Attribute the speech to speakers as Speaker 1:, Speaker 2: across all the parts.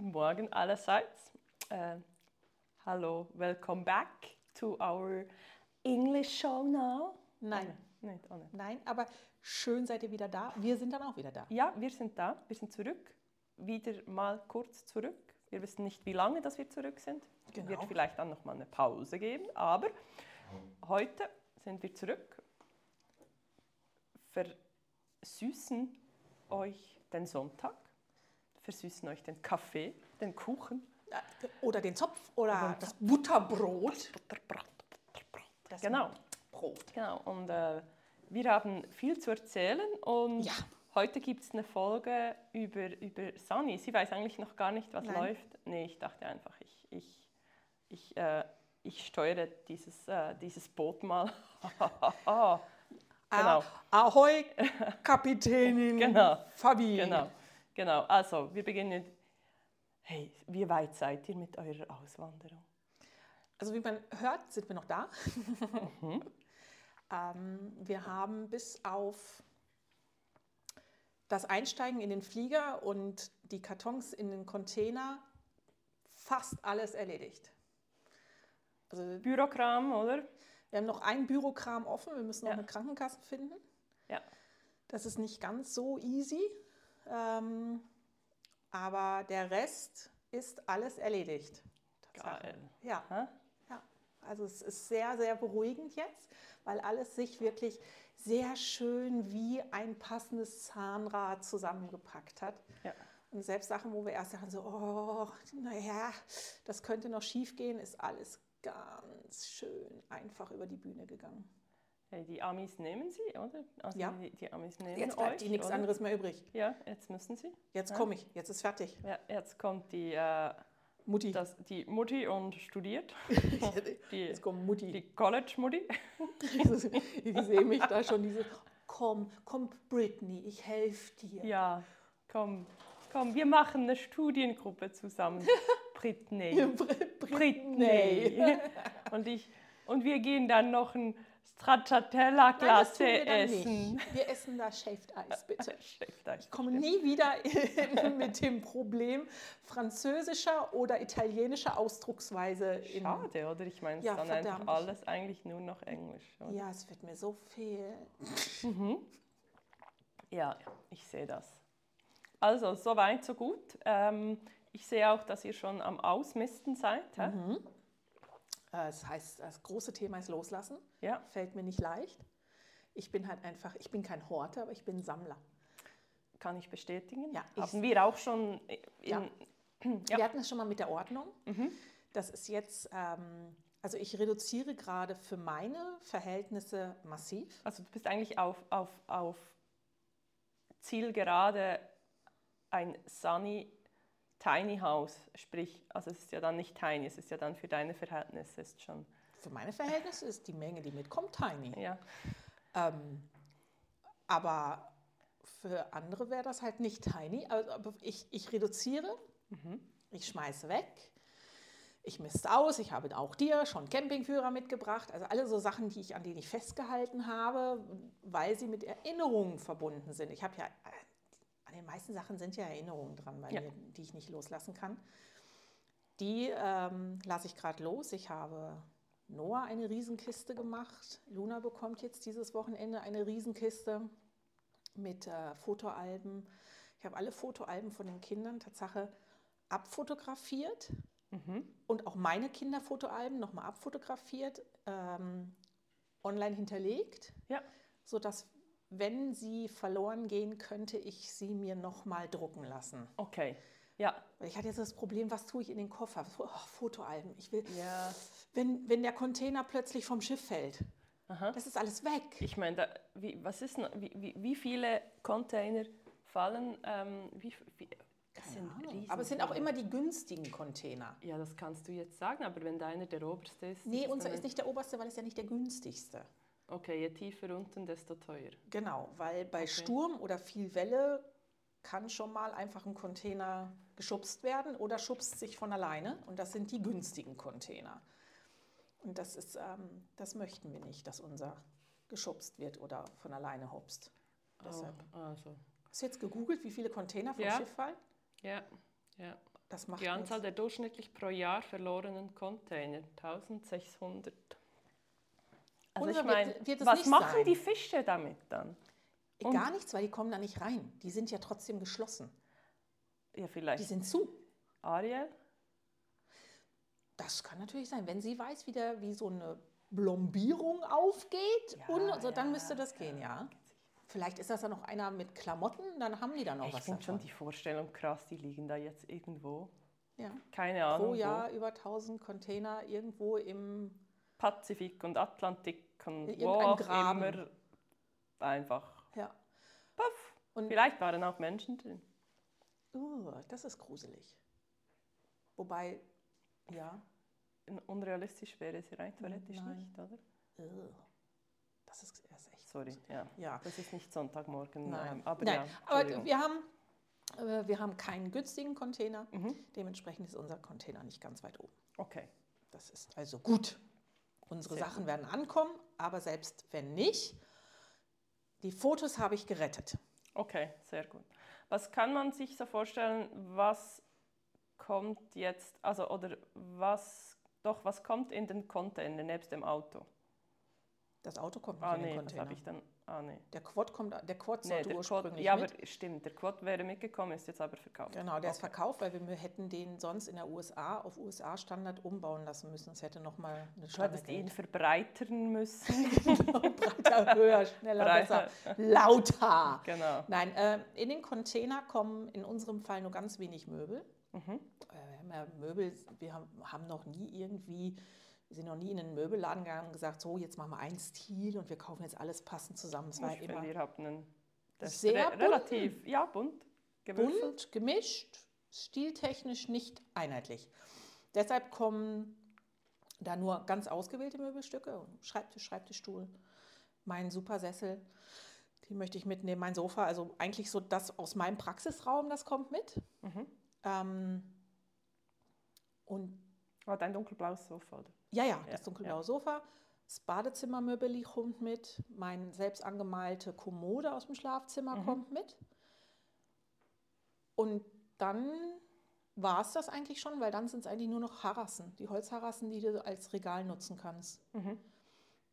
Speaker 1: Guten Morgen allerseits. Uh, hallo, welcome back to our English show now.
Speaker 2: Nein.
Speaker 1: Oh, nicht, oh nicht.
Speaker 2: Nein, aber schön seid ihr wieder da. Wir sind dann auch wieder da.
Speaker 1: Ja, wir sind da, wir sind zurück. Wieder mal kurz zurück. Wir wissen nicht, wie lange dass wir zurück sind.
Speaker 2: Genau.
Speaker 1: Wird vielleicht dann noch mal eine Pause geben, aber heute sind wir zurück. Versüßen euch den Sonntag, versüßen euch den Kaffee, den Kuchen.
Speaker 2: Äh, Oder den Zopf oder das Butterbrot. Das
Speaker 1: Genau.
Speaker 2: Brot.
Speaker 1: Genau, und äh, wir haben viel zu erzählen und
Speaker 2: Ja.
Speaker 1: heute gibt es eine Folge über, über Sunny. Sie weiß eigentlich noch gar nicht, was
Speaker 2: Nein.
Speaker 1: läuft. Nee, ich dachte einfach, ich, ich, ich, äh, ich steuere dieses, äh, dieses Boot mal. genau,
Speaker 2: Ah, Ahoi, Kapitänin
Speaker 1: Genau.
Speaker 2: Fabi.
Speaker 1: genau, genau. Also, wir beginnen. Hey, wie weit seid ihr mit eurer Auswanderung?
Speaker 2: Also wie man hört, sind wir noch da.
Speaker 1: Mhm.
Speaker 2: ähm, wir haben bis auf das Einsteigen in den Flieger und die Kartons in den Container fast alles erledigt. Also
Speaker 1: Bürokram, oder?
Speaker 2: wir haben noch ein Bürokram offen, wir müssen noch
Speaker 1: Ja.
Speaker 2: eine Krankenkasse finden.
Speaker 1: Ja.
Speaker 2: Das ist nicht ganz so easy, ähm, aber der Rest ist alles erledigt. Tatsache.
Speaker 1: Geil.
Speaker 2: Ja.
Speaker 1: Hä?
Speaker 2: Ja, also es ist sehr, sehr beruhigend jetzt, weil alles sich wirklich sehr schön wie ein passendes Zahnrad zusammengepackt hat.
Speaker 1: Ja.
Speaker 2: Und selbst Sachen, wo wir erst dachten, so, oh, naja, das könnte noch schief gehen, ist alles ganz schön einfach über die Bühne gegangen.
Speaker 1: Hey, die Amis nehmen sie, oder? Also
Speaker 2: Ja.
Speaker 1: die, die Amis nehmen
Speaker 2: Jetzt
Speaker 1: euch,
Speaker 2: bleibt ihnen nichts
Speaker 1: oder?
Speaker 2: anderes mehr übrig.
Speaker 1: Ja, jetzt müssen sie.
Speaker 2: Jetzt
Speaker 1: Ja.
Speaker 2: komme ich, jetzt ist fertig.
Speaker 1: Ja, jetzt kommt die, äh,
Speaker 2: Mutti.
Speaker 1: das, die Mutti und studiert. Die,
Speaker 2: Jetzt kommt Mutti.
Speaker 1: die College-Mutti.
Speaker 2: Ich sehe mich da schon, diese, komm, komm Britney, ich helfe dir.
Speaker 1: Ja, komm, komm, wir machen eine Studiengruppe zusammen. Britney.
Speaker 2: Br-
Speaker 1: Britney. Und, ich, und wir gehen dann noch ein Stracciatella-Glasse essen.
Speaker 2: Nicht. Wir essen da Shaved Ice, bitte.
Speaker 1: Schlecht,
Speaker 2: Ich komme nie wieder in, mit dem Problem französischer oder italienischer Ausdrucksweise in.
Speaker 1: Schade, oder? Ich meine, es
Speaker 2: Ja,
Speaker 1: ist dann einfach
Speaker 2: verdammt.
Speaker 1: alles eigentlich nur noch Englisch. Oder?
Speaker 2: Ja, es wird mir so viel.
Speaker 1: Ja, ich sehe das. Also, so weit, so gut. Ähm, ich sehe auch, dass ihr schon am Ausmisten seid. hä?
Speaker 2: Äh, Das heißt, das große Thema ist Loslassen.
Speaker 1: Ja,
Speaker 2: Fällt mir nicht leicht. Ich bin halt einfach, ich bin kein Horter, aber ich bin Sammler.
Speaker 1: kann ich bestätigen.
Speaker 2: Ja, ich-
Speaker 1: Haben wir auch schon
Speaker 2: Ja.
Speaker 1: Ja.
Speaker 2: Wir hatten es schon mal mit der Ordnung. Das ist jetzt, ähm, also ich reduziere gerade für meine Verhältnisse massiv.
Speaker 1: Also du bist eigentlich auf, auf, auf Zielgerade ein Sunny Tiny House, sprich, also es ist ja dann nicht tiny, es ist ja dann für deine Verhältnisse ist schon,
Speaker 2: Für meine Verhältnisse ist die Menge, die mitkommt, tiny.
Speaker 1: ja.
Speaker 2: Ähm, aber für andere wäre das halt nicht tiny. Also, aber ich, ich reduziere, ich schmeiße weg, ich misste aus, ich habe auch dir schon Campingführer mitgebracht. Also alle so Sachen, die ich, an denen ich festgehalten habe, weil sie mit Erinnerungen verbunden sind. Ich habe ja, an den meisten Sachen sind ja Erinnerungen dran, bei
Speaker 1: Ja.
Speaker 2: mir, die ich nicht loslassen kann. Die ähm, lasse ich gerade los. Ich habe Noah eine Riesenkiste gemacht. Luna bekommt jetzt dieses Wochenende eine Riesenkiste mit äh, Fotoalben. Ich habe alle Fotoalben von den Kindern Tatsache abfotografiert und auch meine Kinderfotoalben nochmal abfotografiert, ähm, online hinterlegt,
Speaker 1: Ja,
Speaker 2: sodass, wenn sie verloren gehen, könnte ich sie mir nochmal drucken lassen.
Speaker 1: okay. Ja,
Speaker 2: ich hatte jetzt das Problem, was tue ich in den Koffer? Oh, Fotoalben. Ich will,
Speaker 1: ja.
Speaker 2: wenn, wenn der Container plötzlich vom Schiff fällt,
Speaker 1: Aha.
Speaker 2: das ist alles weg.
Speaker 1: Ich meine, da, wie, was ist, wie, wie, wie viele Container fallen, ähm, wie, wie, das sind
Speaker 2: Aber es sind auch immer die günstigen Container.
Speaker 1: Ja, das kannst du jetzt sagen, aber wenn deiner der oberste ist.
Speaker 2: Nee, unser ist nicht der oberste, weil es ja nicht der günstigste.
Speaker 1: Okay, je tiefer unten, desto teuer.
Speaker 2: Genau, weil bei Sturm oder viel Welle kann schon mal einfach ein Container geschubst werden oder schubst sich von alleine. Und das sind die günstigen Container. Und das ist, ähm, das möchten wir nicht, dass unser geschubst wird oder von alleine hopst. Deshalb.
Speaker 1: Oh, also.
Speaker 2: Hast du jetzt gegoogelt, wie viele Container vom
Speaker 1: Ja.
Speaker 2: Schiff fallen?
Speaker 1: Ja, ja.
Speaker 2: Das macht
Speaker 1: Die Anzahl
Speaker 2: nichts.
Speaker 1: der durchschnittlich pro Jahr verlorenen Container, 1600. Also
Speaker 2: Unser
Speaker 1: ich meine, was machen
Speaker 2: sein.
Speaker 1: die Fische damit dann? und-
Speaker 2: Gar nichts, weil die kommen da nicht rein. Die sind ja trotzdem geschlossen.
Speaker 1: Ja,
Speaker 2: Die
Speaker 1: vielleicht
Speaker 2: sind zu.
Speaker 1: Ariel?
Speaker 2: Das kann natürlich sein. Wenn sie weiß, wie, der, wie so eine Blombierung aufgeht,
Speaker 1: Ja,
Speaker 2: und so, dann
Speaker 1: ja,
Speaker 2: müsste das gehen, ja. Vielleicht ist das ja noch einer mit Klamotten, dann haben die da noch
Speaker 1: Ich
Speaker 2: was
Speaker 1: finde schon die Vorstellung krass, die liegen da jetzt irgendwo.
Speaker 2: Ja.
Speaker 1: Keine Ahnung.
Speaker 2: Pro
Speaker 1: wo.
Speaker 2: Jahr über 1000 Container irgendwo im
Speaker 1: Pazifik und Atlantik und wo auch
Speaker 2: Graben.
Speaker 1: immer. Einfach.
Speaker 2: ja.
Speaker 1: Puff.
Speaker 2: Und
Speaker 1: Vielleicht waren auch Menschen drin.
Speaker 2: uh, das ist gruselig. Wobei, ja,
Speaker 1: Unrealistisch wäre es rein theoretisch
Speaker 2: Nein.
Speaker 1: nicht, oder?
Speaker 2: das ist, das ist echt.
Speaker 1: Sorry, ja.
Speaker 2: Ja.
Speaker 1: Das ist nicht Sonntagmorgen.
Speaker 2: Nein,
Speaker 1: aber
Speaker 2: Nein.
Speaker 1: ja,
Speaker 2: aber wir haben, äh, wir haben keinen günstigen Container.
Speaker 1: Mhm.
Speaker 2: Dementsprechend ist unser Container nicht ganz weit oben.
Speaker 1: Okay.
Speaker 2: Das ist also gut. Unsere
Speaker 1: Sehr
Speaker 2: Sachen werden ankommen, aber selbst wenn nicht, die Fotos habe ich gerettet.
Speaker 1: Okay, sehr gut. Was kann man sich so vorstellen, was kommt jetzt, also oder was, doch, was kommt in den Container nebst dem Auto?
Speaker 2: Das Auto kommt nicht
Speaker 1: Ah
Speaker 2: in den
Speaker 1: nee,
Speaker 2: Container.
Speaker 1: habe ich dann, ah nee.
Speaker 2: Der Quad kommt, der Quad
Speaker 1: Nee,
Speaker 2: sollte
Speaker 1: der Quad,
Speaker 2: ursprünglich
Speaker 1: ja,
Speaker 2: mit.
Speaker 1: aber stimmt, der Quad wäre mitgekommen, ist jetzt aber verkauft.
Speaker 2: Genau, der ist
Speaker 1: Okay.
Speaker 2: verkauft, weil wir hätten den sonst in der USA auf USA-Standard umbauen lassen müssen. Es hätte nochmal eine
Speaker 1: Du hättest ihn verbreitern müssen.
Speaker 2: Breiter, höher, schneller,
Speaker 1: Breiter.
Speaker 2: besser, lauter.
Speaker 1: genau.
Speaker 2: Nein, äh, in den Container kommen in unserem Fall nur ganz wenig Möbel.
Speaker 1: Mhm.
Speaker 2: Äh, Wir haben ja Möbel, wir haben, haben noch nie irgendwie, wir sind noch nie in einen Möbelladen gegangen und gesagt, so jetzt machen wir einen Stil und wir kaufen jetzt alles passend zusammen. Es war
Speaker 1: Ich
Speaker 2: immer
Speaker 1: ihr habt einen das ist
Speaker 2: Sehr
Speaker 1: re relativ, ja, bunt, gewürfelt.
Speaker 2: bunt, gemischt, stiltechnisch nicht einheitlich. Deshalb kommen da nur ganz ausgewählte Möbelstücke, Schreibtisch, Schreibtischstuhl, mein Supersessel, die möchte ich mitnehmen, mein Sofa, also eigentlich so das aus meinem Praxisraum, das kommt mit.
Speaker 1: Mhm.
Speaker 2: Ähm, und
Speaker 1: Oh, dein dunkelblaues Sofa, oder?
Speaker 2: Ja, ja,
Speaker 1: Ja,
Speaker 2: das dunkelblaue Sofa. Das Badezimmermöbel kommt mit. Mein selbst angemalte Kommode aus dem Schlafzimmer
Speaker 1: Mhm.
Speaker 2: kommt mit. Und dann war es das eigentlich schon, weil dann sind es eigentlich nur noch Harassen, die Holzharassen, die du als Regal nutzen kannst.
Speaker 1: Mhm.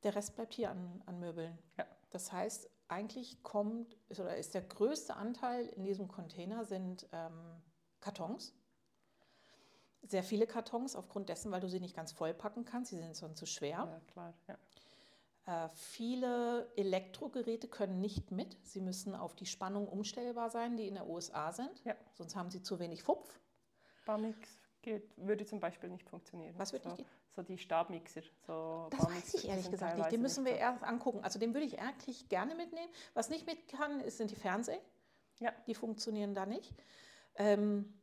Speaker 2: Der Rest bleibt hier an, an Möbeln.
Speaker 1: Ja.
Speaker 2: Das heißt, eigentlich kommt ist, oder ist der größte Anteil in diesem Container sind ähm, Kartons. Sehr viele Kartons, aufgrund dessen, weil du sie nicht ganz vollpacken kannst. Sie sind sonst zu schwer.
Speaker 1: Ja, klar. Ja.
Speaker 2: Äh, viele Elektrogeräte können nicht mit. Sie müssen auf die Spannung umstellbar sein, die in der USA sind.
Speaker 1: Ja.
Speaker 2: Sonst haben sie zu wenig Fupf.
Speaker 1: Bamix geht, würde zum Beispiel nicht funktionieren.
Speaker 2: Was würde
Speaker 1: so,
Speaker 2: nicht gehen?
Speaker 1: So die Stabmixer. So
Speaker 2: Das
Speaker 1: Bamix,
Speaker 2: weiß ich ehrlich gesagt nicht. Den müssen wir erst angucken. Also den würde ich eigentlich gerne mitnehmen. Was nicht mit kann, ist- sind die Fernseher.
Speaker 1: Ja.
Speaker 2: Die funktionieren da nicht. Ähm,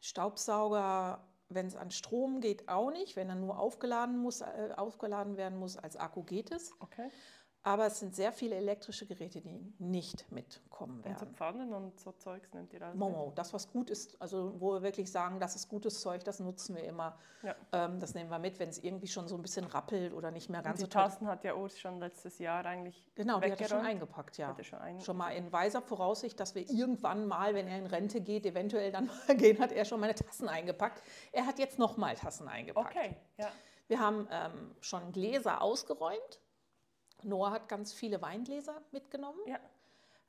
Speaker 2: Staubsauger, wenn es an Strom geht, auch nicht. Wenn er nur aufgeladen, muss, äh, aufgeladen werden muss, als Akku geht es.
Speaker 1: Okay.
Speaker 2: Aber es sind sehr viele elektrische Geräte, die nicht mitkommen
Speaker 1: Und so
Speaker 2: werden.
Speaker 1: Pfannen und so Zeugs nimmt ihr alles mit?
Speaker 2: Momo, das was gut ist, also wo wir wirklich sagen, das ist gutes Zeug, das nutzen wir immer.
Speaker 1: Ja.
Speaker 2: Ähm, das nehmen wir mit, wenn es irgendwie schon so ein bisschen rappelt oder nicht mehr
Speaker 1: Und
Speaker 2: ganz
Speaker 1: die
Speaker 2: so toll.
Speaker 1: Tasten hat ja Urs schon letztes Jahr eigentlich
Speaker 2: Genau, die hat er schon eingepackt, ja.
Speaker 1: Schon, ein,
Speaker 2: Schon mal in weiser Voraussicht, dass wir irgendwann mal, wenn er in Rente geht, eventuell dann mal gehen, hat er schon meine Tassen eingepackt. Er hat jetzt nochmal Tassen eingepackt.
Speaker 1: Okay, ja.
Speaker 2: Wir haben ähm, schon Gläser ausgeräumt. Noah hat ganz viele Weingläser mitgenommen,
Speaker 1: Ja.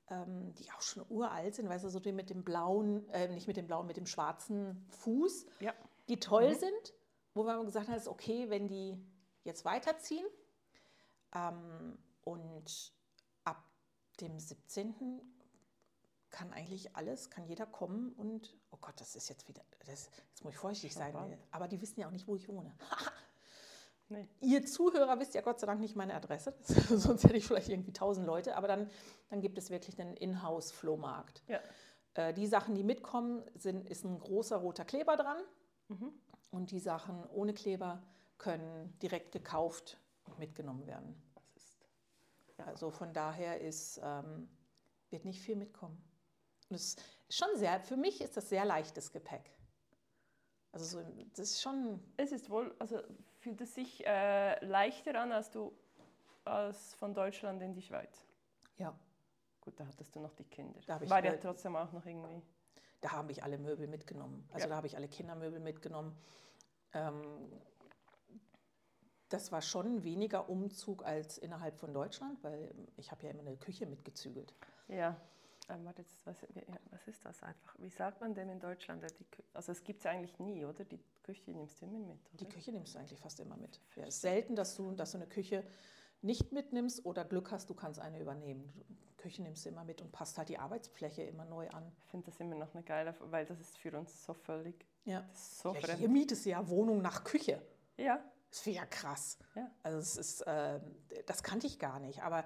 Speaker 2: ähm, die auch schon uralt sind, weißt du, so die mit dem blauen, äh, nicht mit dem blauen, mit dem schwarzen Fuß,
Speaker 1: Ja.
Speaker 2: die toll sind, wo wir gesagt haben, es ist okay, wenn die jetzt weiterziehen. Ähm, und ab dem 17. kann eigentlich alles, kann jeder kommen und, oh Gott, das ist jetzt wieder, das, jetzt muss ich vorsichtig sein, aber die wissen ja auch nicht, wo ich wohne.
Speaker 1: Nee.
Speaker 2: Ihr Zuhörer wisst ja Gott sei Dank nicht meine Adresse, sonst hätte ich vielleicht irgendwie tausend Leute, aber dann, dann gibt es wirklich einen Inhouse-Flohmarkt.
Speaker 1: Ja.
Speaker 2: Äh, die Sachen, die mitkommen, sind, ist ein großer roter Kleber dran
Speaker 1: Mhm.
Speaker 2: und die Sachen ohne Kleber können direkt gekauft und mitgenommen werden.
Speaker 1: Ist,
Speaker 2: Also von daher ist, ähm, wird nicht viel mitkommen. Und es ist schon sehr, für mich ist das sehr leichtes Gepäck. Also so, das ist schon,
Speaker 1: es ist wohl, also fühlt es sich äh, leichter an, als du als von Deutschland in die Schweiz.
Speaker 2: ja,
Speaker 1: Gut, da hattest du noch die Kinder.
Speaker 2: Da
Speaker 1: War ja trotzdem auch noch irgendwie.
Speaker 2: da habe ich alle Möbel mitgenommen. Also
Speaker 1: Ja.
Speaker 2: da habe ich alle Kindermöbel mitgenommen. Ähm, das war schon weniger Umzug als innerhalb von Deutschland, weil ich habe ja immer eine Küche mitgezügelt.
Speaker 1: Ja. Ähm, warte, jetzt, was, was ist das einfach? Wie sagt man dem in Deutschland? Die also es gibt es eigentlich nie, oder? Die Küche nimmst du immer mit,
Speaker 2: Die
Speaker 1: oder?
Speaker 2: Küche nimmst du eigentlich fast immer mit. Ja, es ist selten, dass du, dass du eine Küche nicht mitnimmst oder Glück hast, du kannst eine übernehmen. Küche nimmst du immer mit und passt halt die Arbeitsfläche immer neu an.
Speaker 1: Ich finde das immer noch eine geile, weil das ist für uns so völlig,
Speaker 2: Ja.
Speaker 1: so
Speaker 2: ja hier mietest du ja Wohnung nach Küche.
Speaker 1: Ja,
Speaker 2: Das wäre ja krass.
Speaker 1: Ja.
Speaker 2: Also es ist, ähm, das kannte ich gar nicht. Aber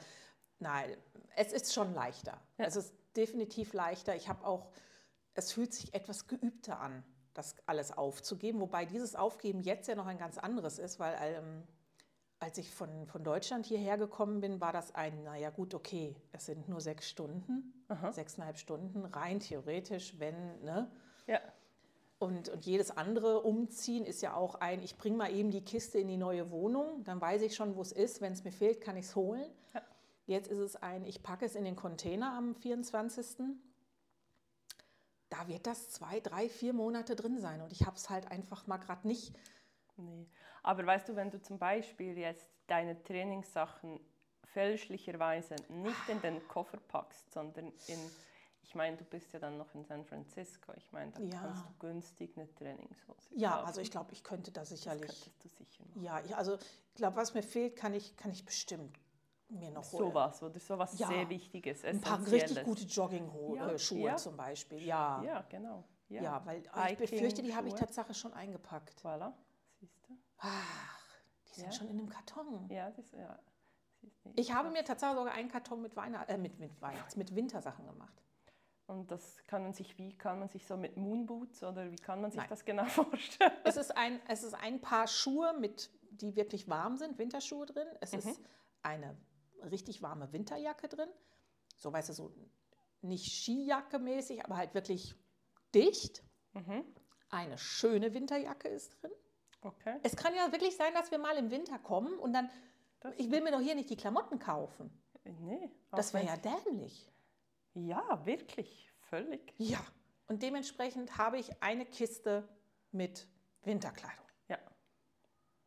Speaker 2: nein, es ist schon leichter.
Speaker 1: Ja.
Speaker 2: Es ist definitiv leichter. Ich habe auch, es fühlt sich etwas geübter an, das alles aufzugeben. Wobei dieses Aufgeben jetzt ja noch ein ganz anderes ist, weil ähm, als ich von, von Deutschland hierher gekommen bin, war das ein, naja gut, okay, es sind nur sechs Stunden,
Speaker 1: Aha.
Speaker 2: sechseinhalb Stunden, rein theoretisch, wenn, ne?
Speaker 1: ja,
Speaker 2: Und, und jedes andere Umziehen ist ja auch ein, ich bringe mal eben die Kiste in die neue Wohnung, dann weiß ich schon, wo es ist. Wenn es mir fehlt, kann ich es holen.
Speaker 1: Ja.
Speaker 2: Jetzt ist es ein, ich packe es in den Container am 24. Da wird das zwei, drei, vier Monate drin sein. Und ich habe es halt einfach mal gerade nicht.
Speaker 1: nee. Aber weißt du, wenn du zum Beispiel jetzt deine Trainingssachen fälschlicherweise nicht in den Koffer packst, sondern in, ich meine, du bist ja dann noch in San Francisco, ich meine, da
Speaker 2: Ja.
Speaker 1: kannst du günstig eine Trainingshose
Speaker 2: Ja,
Speaker 1: kaufen.
Speaker 2: also ich glaube, ich könnte da
Speaker 1: das
Speaker 2: sicherlich.
Speaker 1: könntest du sicher machen.
Speaker 2: Ja, ich, also ich glaube, was mir fehlt, kann ich, kann ich bestimmt mir noch holen.
Speaker 1: Sowas oder sowas
Speaker 2: Ja.
Speaker 1: sehr Wichtiges,
Speaker 2: Ein paar richtig gute Jogging-Schuhe
Speaker 1: Ja,
Speaker 2: äh,
Speaker 1: ja.
Speaker 2: zum Beispiel. Ja,
Speaker 1: Ja, genau. Ja,
Speaker 2: ja. weil ich befürchte, die habe ich tatsächlich schon eingepackt.
Speaker 1: Voilà, siehst du?
Speaker 2: Ach, die sind
Speaker 1: Ja.
Speaker 2: schon in einem Karton.
Speaker 1: Ja, das, ja.
Speaker 2: Ich habe mir tatsächlich sogar einen Karton mit, Weihnacht, äh, mit, mit, Weihnachts-, mit Wintersachen gemacht.
Speaker 1: Und das kann man sich, wie kann man sich so mit Moonboots oder wie kann man sich
Speaker 2: Nein.
Speaker 1: das genau vorstellen?
Speaker 2: Es ist, ein, es ist ein Paar Schuhe, mit, die wirklich warm sind, Winterschuhe drin. Es
Speaker 1: Mhm.
Speaker 2: ist eine richtig warme Winterjacke drin. So, weißt du, so nicht Skijacke mäßig, aber halt wirklich dicht.
Speaker 1: Mhm.
Speaker 2: Eine schöne Winterjacke ist drin.
Speaker 1: Okay.
Speaker 2: Es kann ja wirklich sein, dass wir mal im Winter kommen und dann,
Speaker 1: Das-
Speaker 2: ich will mir doch hier nicht die Klamotten kaufen.
Speaker 1: Nee.
Speaker 2: Das wäre ja dämlich.
Speaker 1: Ja, wirklich. Völlig.
Speaker 2: Ja. Und dementsprechend habe ich eine Kiste mit Winterkleidung.
Speaker 1: Ja.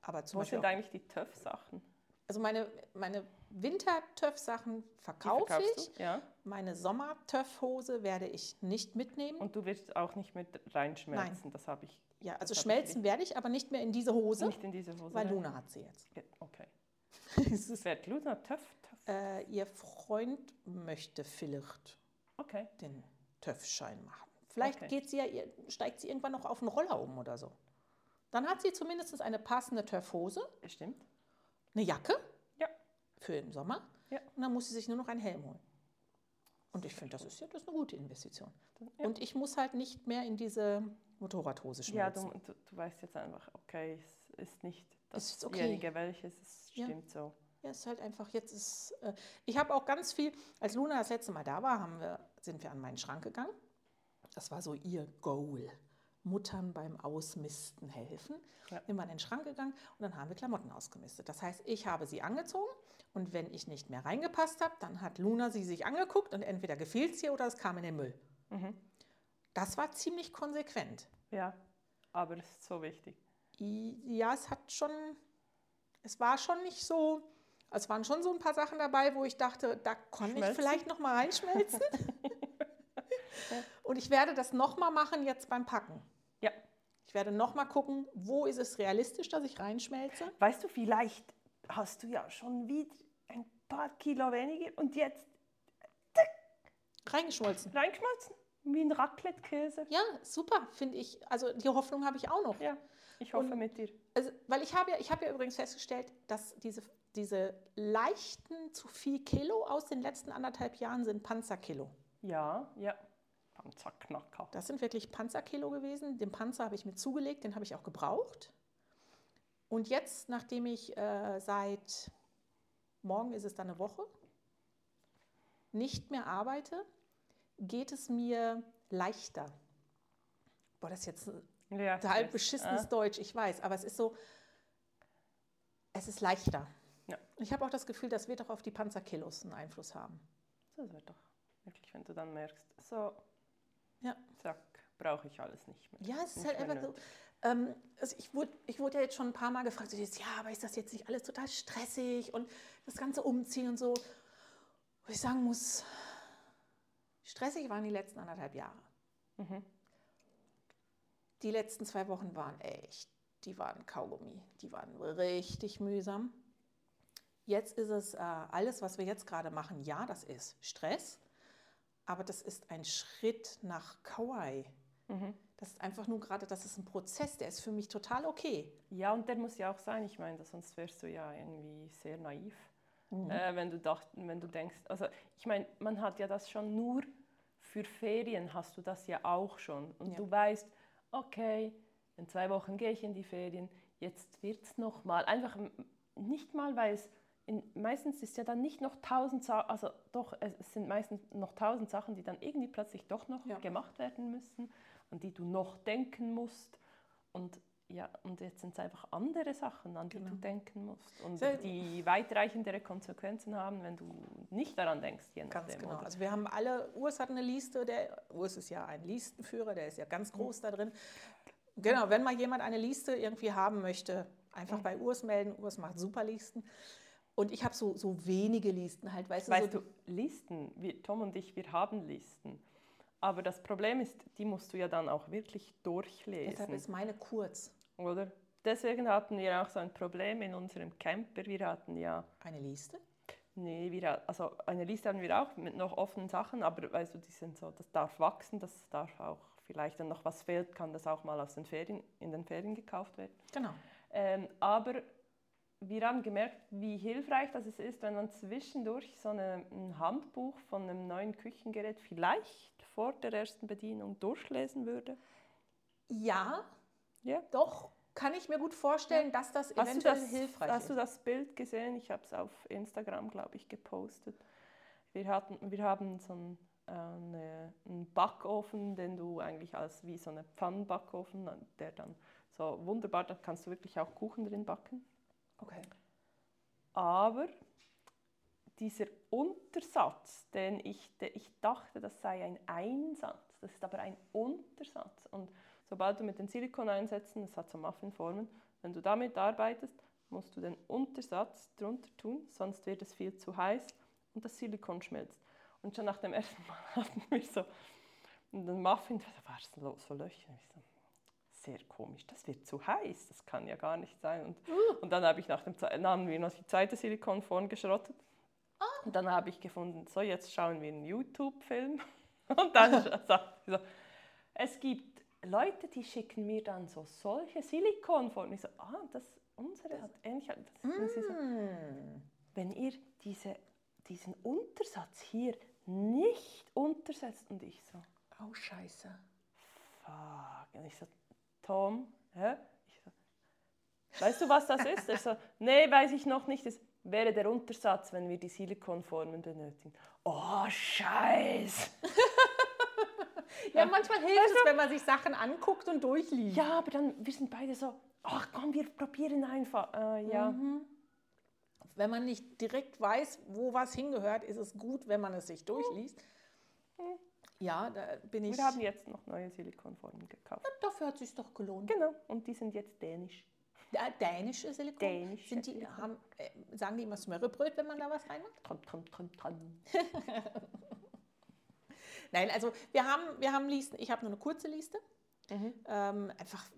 Speaker 2: Aber zum
Speaker 1: Wo
Speaker 2: Beispiel,
Speaker 1: sind eigentlich die TÜV-Sachen?
Speaker 2: Also meine, meine Winter-Töff-Sachen verkaufe ich.
Speaker 1: du? Ja.
Speaker 2: Meine Sommer-Töff-Hose werde ich nicht mitnehmen.
Speaker 1: Und du wirst auch nicht mit reinschmelzen. Das habe ich
Speaker 2: ja, also
Speaker 1: hab ich
Speaker 2: schmelzen werde ich, aber nicht mehr in diese Hose,
Speaker 1: nicht in diese Hose.
Speaker 2: weil
Speaker 1: rein.
Speaker 2: Luna hat sie jetzt.
Speaker 1: Ja, Okay. Wer Luna TÜV? TÜV.
Speaker 2: äh, ihr Freund möchte vielleicht
Speaker 1: Okay.
Speaker 2: den TÜV-Schein machen. Vielleicht
Speaker 1: Okay.
Speaker 2: geht sie ja, steigt sie irgendwann noch auf einen Roller um oder so. Dann hat sie zumindest eine passende TÜV-Hose,
Speaker 1: Stimmt.
Speaker 2: Eine Jacke
Speaker 1: Ja.
Speaker 2: für den Sommer
Speaker 1: Ja.
Speaker 2: und dann muss sie sich nur noch einen Helm holen. Und ich finde, das ist ja das ist eine gute Investition.
Speaker 1: Ja.
Speaker 2: Und ich muss halt nicht mehr in diese Motorradhose
Speaker 1: Ja,
Speaker 2: schmelzen.
Speaker 1: du, du, du weißt jetzt einfach, okay, es ist nicht
Speaker 2: Es ist okay.
Speaker 1: dasjenige, welches, es
Speaker 2: Ja.
Speaker 1: stimmt so.
Speaker 2: Ja, ist halt einfach, jetzt ist, äh, ich habe auch ganz viel, als Luna das letzte Mal da war, haben wir, sind wir an meinen Schrank gegangen. Das war so ihr Goal. Muttern beim Ausmisten helfen.
Speaker 1: Ja.
Speaker 2: Sind wir an den Schrank gegangen und dann haben wir Klamotten ausgemistet. Das heißt, ich habe sie angezogen und wenn ich nicht mehr reingepasst habe, dann hat Luna sie sich angeguckt und entweder gefiel es ihr oder es kam in den Müll.
Speaker 1: Mhm.
Speaker 2: Das war ziemlich konsequent.
Speaker 1: Ja, aber es ist so wichtig.
Speaker 2: Ja, es hat schon, es war schon nicht so, es waren schon so ein paar Sachen dabei, wo ich dachte, da kann ich vielleicht noch mal reinschmelzen. Und ich werde das noch mal machen jetzt beim Packen.
Speaker 1: Ja.
Speaker 2: Ich werde noch mal gucken, wo ist es realistisch, dass ich reinschmelze.
Speaker 1: Weißt du, vielleicht hast du ja schon wieder ein paar Kilo weniger und jetzt
Speaker 2: Reingeschmolzen.
Speaker 1: reingeschmolzen. Wie ein Raclette-Käse.
Speaker 2: Ja, super, finde ich. Also die Hoffnung habe ich auch noch.
Speaker 1: Ja, ich hoffe
Speaker 2: Und-
Speaker 1: mit dir.
Speaker 2: Also, weil ich habe ja, ich habe ja übrigens festgestellt, dass diese, diese leichten zu viel Kilo aus den letzten anderthalb Jahren sind Panzerkilo.
Speaker 1: Ja, ja. Panzerknacker.
Speaker 2: Das sind wirklich Panzerkilo gewesen. Den Panzer habe ich mir zugelegt, den habe ich auch gebraucht. Und jetzt, nachdem ich äh, seit morgen ist es dann eine Woche, nicht mehr arbeite, geht es mir leichter. Boah, das ist jetzt ein
Speaker 1: Ja, das-
Speaker 2: beschissenes
Speaker 1: ah,
Speaker 2: Deutsch, ich weiß, aber es ist so, es ist leichter.
Speaker 1: Ja.
Speaker 2: Ich habe auch das Gefühl, das wird auch auf die Panzerkilos einen Einfluss haben.
Speaker 1: Das wird doch wirklich, wenn du dann merkst, so,
Speaker 2: Ja.
Speaker 1: zack. brauche ich alles nicht mehr.
Speaker 2: Ja, es ist
Speaker 1: Nicht
Speaker 2: halt einfach so. Ähm, also ich, wurde, ich wurde ja jetzt schon ein paar Mal gefragt, so dieses, ja, aber ist das jetzt nicht alles total stressig und das ganze Umziehen und so. Wo ich sagen muss, stressig waren die letzten anderthalb Jahre.
Speaker 1: Mhm.
Speaker 2: Die letzten zwei Wochen waren echt, die waren Kaugummi, die waren richtig mühsam. Jetzt ist es äh, alles, was wir jetzt gerade machen, ja, das ist Stress, aber das ist ein Schritt nach Kauai.
Speaker 1: Mhm.
Speaker 2: Das ist einfach nur gerade, das ist ein Prozess, der ist für mich total okay.
Speaker 1: Ja, und der muss ja auch sein. Ich meine, sonst wärst du ja irgendwie sehr naiv,
Speaker 2: Mhm.
Speaker 1: äh, wenn, du dacht, wenn du denkst. Also, ich meine, man hat ja das schon nur für Ferien, hast du das ja auch schon. Und
Speaker 2: Ja.
Speaker 1: du weißt, okay, in zwei Wochen gehe ich in die Ferien, jetzt wird es nochmal. Einfach nicht mal, weil es. In, meistens ist ja dann nicht noch tausend Sachen, also doch, es sind meistens noch tausend Sachen, die dann irgendwie plötzlich doch noch
Speaker 2: Ja.
Speaker 1: gemacht werden müssen, an die du noch denken musst. Und ja, und jetzt sind es einfach andere Sachen, an die
Speaker 2: Genau.
Speaker 1: du denken musst. Und
Speaker 2: Sehr-
Speaker 1: die weitreichendere Konsequenzen haben, wenn du nicht daran denkst. Je
Speaker 2: Ganz genau.
Speaker 1: oder?
Speaker 2: Also wir haben alle, Urs hat eine Liste, der, Urs ist ja ein Listenführer, der ist ja ganz groß da drin. Genau, wenn mal jemand eine Liste irgendwie haben möchte, einfach bei Urs melden. Urs macht super Listen. Und ich habe so, so wenige Listen halt, weißt,
Speaker 1: Weißt
Speaker 2: so,
Speaker 1: du, Listen, wir, Tom und ich, wir haben Listen. Aber das Problem ist, die musst du ja dann auch wirklich durchlesen.
Speaker 2: deshalb ist meine kurz.
Speaker 1: oder? Deswegen hatten wir auch so ein Problem in unserem Camper. Wir hatten ja,
Speaker 2: Eine Liste?
Speaker 1: nee, wir, also eine Liste haben wir auch mit noch offenen Sachen, aber weißt du, die sind so, das darf wachsen, das darf auch vielleicht, wenn noch was fehlt, kann das auch mal aus den Ferien, in den Ferien gekauft werden.
Speaker 2: Genau.
Speaker 1: Ähm, aber wir haben gemerkt, wie hilfreich das ist, wenn man zwischendurch so eine, ein Handbuch von einem neuen Küchengerät vielleicht vor der ersten Bedienung durchlesen würde.
Speaker 2: Ja,
Speaker 1: Ja.
Speaker 2: doch, kann ich mir gut vorstellen, dass das
Speaker 1: Hast
Speaker 2: eventuell
Speaker 1: das,
Speaker 2: hilfreich
Speaker 1: hast
Speaker 2: ist.
Speaker 1: du das Bild gesehen? Ich habe es auf Instagram, glaube ich, gepostet. Wir, hatten, wir haben so einen, äh, eine, einen Backofen, den du eigentlich als wie so eine Pfannenbackofen, der dann so wunderbar, da kannst du wirklich auch Kuchen drin backen.
Speaker 2: Okay.
Speaker 1: Aber dieser Untersatz, den ich, ich dachte, das sei ein Einsatz, das ist aber ein Untersatz. Und sobald du mit den Silikoneinsätzen, das hat so Muffinformen, wenn du damit arbeitest, musst du den Untersatz drunter tun, sonst wird es viel zu heiß und das Silikon schmilzt. Und schon nach dem ersten Mal hatten wir so einen Muffin, da war es so, so Löcher. Ich so, sehr komisch, das wird zu heiß, das kann ja gar nicht sein. Und, und dann habe ich nach dem haben wir noch die zweite Silikonform geschrottet. Und dann habe ich gefunden, so jetzt schauen wir einen YouTube-Film. Und dann sagt sie so, es gibt Leute, die schicken mir dann so solche Silikonformen. Ich so, ah, das, unsere hat ähnlich. Das, und sie so, wenn ihr diese, diesen Untersatz hier nicht untersetzt. Und ich so,
Speaker 2: Oh, scheiße.
Speaker 1: fuck. Und ich so, Tom, hä? So, weißt du, was das ist? Er so, nee, weiß ich noch nicht. Das wäre der Untersatz, wenn wir die Silikonformen benötigen. Oh, Scheiß.
Speaker 2: Ja, manchmal hilft es, wenn man sich Sachen anguckt und durchliest.
Speaker 1: Ja, aber dann, wir sind beide so, ach komm, wir probieren einfach. Äh, ja.
Speaker 2: Mhm. Wenn man nicht direkt weiß, wo was hingehört, ist es gut, wenn man es sich durchliest. Ja, da bin ich.
Speaker 1: Wir haben jetzt noch neue Silikonformen gekauft.
Speaker 2: dafür hat es sich doch gelohnt.
Speaker 1: Genau, und die sind jetzt dänisch.
Speaker 2: Dänische Silikon.
Speaker 1: Dänische
Speaker 2: Sind die,
Speaker 1: Silikon.
Speaker 2: haben, äh, sagen die immer Smörrebröt, wenn man da was reinmacht?
Speaker 1: Tram, tram, tram, tram.
Speaker 2: Nein, also wir haben, wir haben Listen. Ich habe nur eine kurze Liste.
Speaker 1: Mhm.
Speaker 2: Ähm, einfach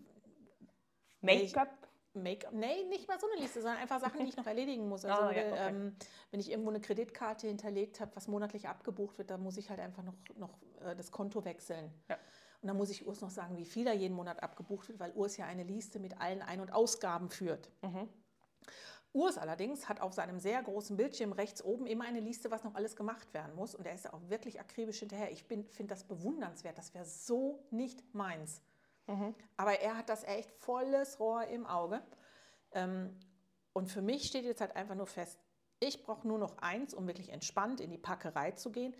Speaker 1: Make-up.
Speaker 2: Make-up. Nee, nicht mal so eine Liste, sondern einfach Sachen, die ich noch erledigen muss. Also
Speaker 1: Ah, ja, okay.
Speaker 2: ähm, wenn ich irgendwo eine Kreditkarte hinterlegt habe, was monatlich abgebucht wird, dann muss ich halt einfach noch, noch äh, das Konto wechseln.
Speaker 1: Ja.
Speaker 2: Und dann muss ich Urs noch sagen, wie viel da jeden Monat abgebucht wird, weil Urs ja eine Liste mit allen Ein- und Ausgaben führt.
Speaker 1: Mhm.
Speaker 2: Urs allerdings hat auf seinem sehr großen Bildschirm rechts oben immer eine Liste, was noch alles gemacht werden muss. Und er ist da auch wirklich akribisch hinterher. Ich finde das bewundernswert. Das wäre so nicht meins.
Speaker 1: Mhm.
Speaker 2: Aber er hat das echt volles Rohr im Auge. Ähm, und für mich steht jetzt halt einfach nur fest, ich brauche nur noch eins, um wirklich entspannt in die Packerei zu gehen.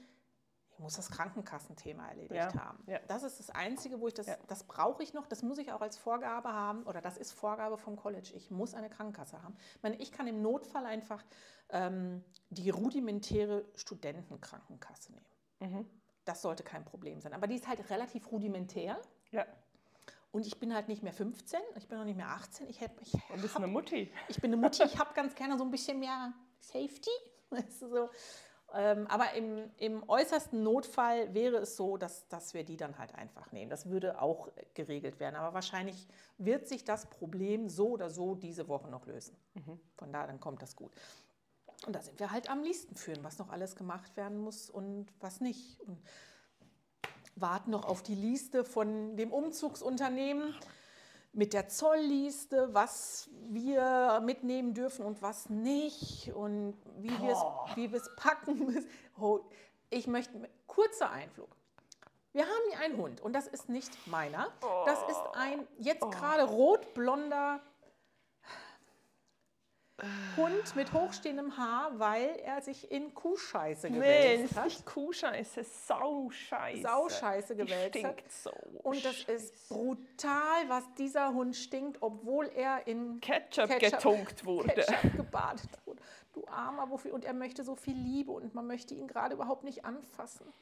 Speaker 2: Ich muss das Krankenkassenthema erledigt
Speaker 1: Ja,
Speaker 2: haben.
Speaker 1: ja.
Speaker 2: Das ist das Einzige, wo ich das,
Speaker 1: Ja.
Speaker 2: das brauche ich noch, das muss ich auch als Vorgabe haben oder das ist Vorgabe vom College. Ich muss eine Krankenkasse haben. Ich meine, ich kann im Notfall einfach ähm, die rudimentäre Studentenkrankenkasse nehmen.
Speaker 1: Mhm.
Speaker 2: das sollte kein Problem sein. Aber die ist halt relativ rudimentär.
Speaker 1: Ja.
Speaker 2: Und ich bin halt nicht mehr 15, ich bin auch nicht mehr 18. Ich, hab, ich,
Speaker 1: Du bist
Speaker 2: hab,
Speaker 1: eine Mutti.
Speaker 2: ich bin eine Mutti, ich habe ganz gerne so ein bisschen mehr Safety. Weißt du, so. ähm, aber im, im äußersten Notfall wäre es so, dass, dass wir die dann halt einfach nehmen. Das würde auch geregelt werden. Aber wahrscheinlich wird sich das Problem so oder so diese Woche noch lösen. Von daher, dann kommt das gut. Und da sind wir halt am Listen führen, was noch alles gemacht werden muss und was nicht. Und warten noch auf die Liste von dem Umzugsunternehmen mit der Zollliste, was wir mitnehmen dürfen und was nicht und wie wir es wie wir es packen müssen. Oh, ich möchte kurzer Einflug. Wir haben hier einen Hund und das ist nicht meiner. Das ist ein jetzt gerade rotblonder Hund mit hochstehendem Haar, weil er sich in Kuhscheiße gewälzt
Speaker 1: ist
Speaker 2: hat.
Speaker 1: nicht Kuhscheiße, Sauscheiße.
Speaker 2: Sauscheiße gewälzt
Speaker 1: Die
Speaker 2: hat.
Speaker 1: stinkt so.
Speaker 2: Und das ist brutal, was dieser Hund stinkt, obwohl er in
Speaker 1: Ketchup,
Speaker 2: Ketchup-
Speaker 1: getunkt wurde.
Speaker 2: Ketchup gebadet wurde. Du armer Wuffi. Und er möchte so viel Liebe und man möchte ihn gerade überhaupt nicht anfassen.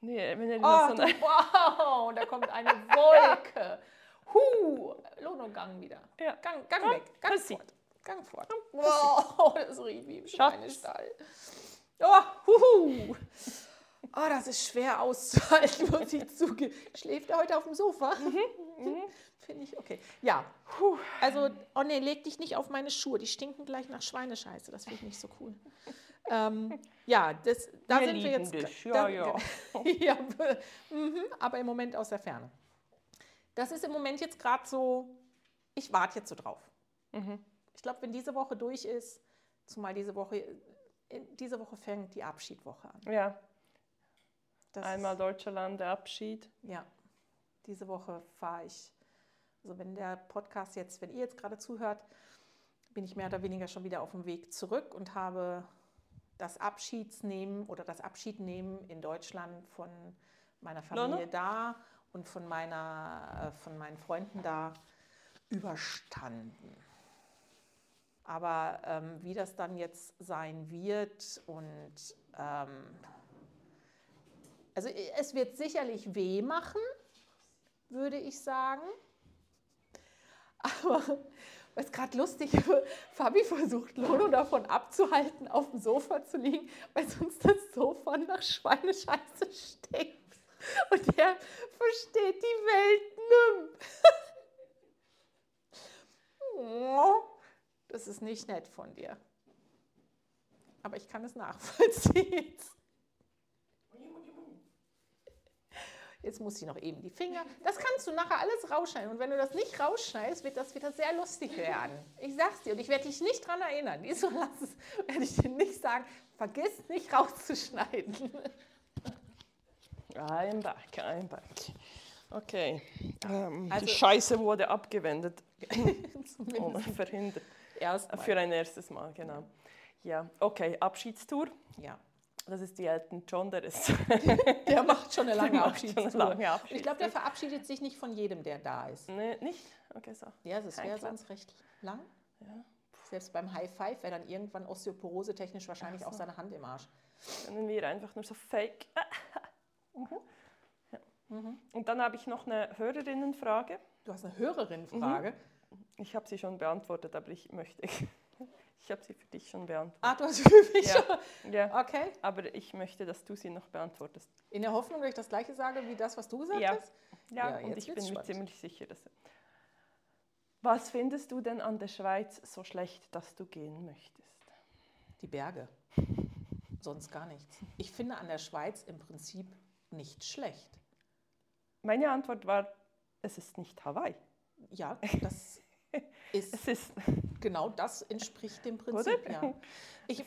Speaker 1: Nee, wenn er
Speaker 2: Oh,
Speaker 1: so eine,
Speaker 2: wow, da kommt eine Wolke. Huh, Lono, Gang wieder.
Speaker 1: Ja.
Speaker 2: Gang, Gang
Speaker 1: Komm,
Speaker 2: weg, Gang
Speaker 1: Pussy.
Speaker 2: fort. Gang fort. Wow, das riecht wie im. Schweinestall. Oh, huhu. Oh, das ist schwer auszuhalten, muss ich zugeben. Schläft er heute auf dem Sofa?
Speaker 1: Mhm,
Speaker 2: Finde ich okay. Ja, also, oh nee, leg dich nicht auf meine Schuhe. Die stinken gleich nach Schweinescheiße. Das finde ich nicht so cool. ähm, ja, das, da
Speaker 1: Wir
Speaker 2: sind wir jetzt.
Speaker 1: dich.
Speaker 2: da-
Speaker 1: Ja, ja.
Speaker 2: ja, b- mhm, aber im Moment aus der Ferne. Das ist im Moment jetzt gerade so, ich warte jetzt so drauf.
Speaker 1: Mhm.
Speaker 2: Ich glaube, wenn diese Woche durch ist, zumal diese Woche, in- diese Woche fängt die Abschiedwoche an.
Speaker 1: ja,
Speaker 2: Das
Speaker 1: einmal Deutschland, der Abschied.
Speaker 2: Ja, diese Woche fahre ich. Also wenn der Podcast jetzt, wenn ihr jetzt gerade zuhört, bin ich mehr oder weniger schon wieder auf dem Weg zurück und habe das Abschiedsnehmen oder das Abschiednehmen in Deutschland von meiner Familie
Speaker 1: Lono?
Speaker 2: da und von, meiner, äh, von meinen Freunden da überstanden. Aber ähm, wie das dann jetzt sein wird und ähm, also es wird sicherlich weh machen, würde ich sagen. Aber was gerade lustig ist, Fabi versucht Lono davon abzuhalten, auf dem Sofa zu liegen, weil sonst das Sofa nach Schweinescheiße stinkt. Und er versteht die Welt nimm. Das ist nicht nett von dir. Aber ich kann es nachvollziehen. Jetzt muss ich noch eben die Finger. Das kannst du nachher alles rausschneiden. Und wenn du das nicht rausschneidest, wird das wieder sehr lustig werden. Ich sag's dir und ich werde dich nicht daran erinnern. Diesmal lass es, werde ich dir nicht sagen, vergiss nicht rauszuschneiden.
Speaker 1: Ein Back, ein Back. Okay. Ähm,
Speaker 2: Also-
Speaker 1: die Scheiße wurde abgewendet oder
Speaker 2: Zumindest
Speaker 1: verhindert.
Speaker 2: Erstmal.
Speaker 1: Für ein erstes Mal, genau. Ja, okay, Abschiedstour.
Speaker 2: Ja.
Speaker 1: Das ist die Elton John, der ist.
Speaker 2: Der macht schon eine lange
Speaker 1: Der schon eine
Speaker 2: Abschiedstour.
Speaker 1: lange
Speaker 2: Und ich glaube, der
Speaker 1: Abschiedstour.
Speaker 2: verabschiedet sich nicht von jedem, der da ist.
Speaker 1: nee, nicht? Okay, so.
Speaker 2: Ja, das wäre sonst recht lang.
Speaker 1: Ja.
Speaker 2: Selbst beim High Five wäre dann irgendwann Osteoporose technisch wahrscheinlich auch seine Hand im Arsch.
Speaker 1: Können wir einfach nur so fake. Ja. Und dann habe ich noch eine Hörerinnenfrage.
Speaker 2: Du hast eine Hörerin-Frage.
Speaker 1: Ich habe sie schon beantwortet, aber ich möchte. Ich habe sie für dich schon beantwortet.
Speaker 2: Ah, du hast für mich
Speaker 1: Ja.
Speaker 2: schon.
Speaker 1: Ja,
Speaker 2: Okay.
Speaker 1: aber ich möchte, dass du sie noch beantwortest.
Speaker 2: In der Hoffnung, dass ich das gleiche sage wie das, was du gesagt
Speaker 1: Ja.
Speaker 2: hast?
Speaker 1: Ja,
Speaker 2: Ja,
Speaker 1: und ich bin mir ziemlich sicher, dass. Was findest du denn an der Schweiz so schlecht, dass du gehen möchtest?
Speaker 2: Die Berge. Sonst gar nichts. Ich finde an der Schweiz im Prinzip nicht schlecht.
Speaker 1: Meine Antwort war, es ist nicht Hawaii.
Speaker 2: Ja, das ist
Speaker 1: Es ist.
Speaker 2: genau das entspricht dem Prinzip.
Speaker 1: Oder?
Speaker 2: Ja. Ich,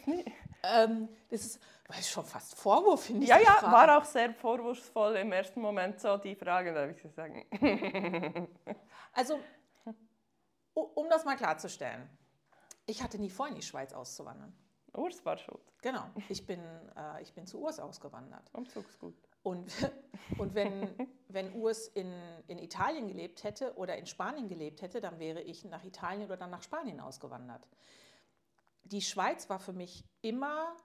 Speaker 2: ähm, das ist, das ist schon fast Vorwurf, finde ich.
Speaker 1: Ja, ja,
Speaker 2: Frage.
Speaker 1: war auch sehr vorwurfsvoll im ersten Moment so die Frage, da habe ich gesagt,
Speaker 2: Also, u- um das mal klarzustellen, ich hatte nie vor, in die Schweiz auszuwandern.
Speaker 1: Urs war schuld.
Speaker 2: Genau, ich bin, äh, ich bin zu Urs ausgewandert.
Speaker 1: Umzugsgut.
Speaker 2: Und, und wenn, wenn Urs in, in Italien gelebt hätte oder in Spanien gelebt hätte, dann wäre ich nach Italien oder dann nach Spanien ausgewandert. Die Schweiz war für mich immer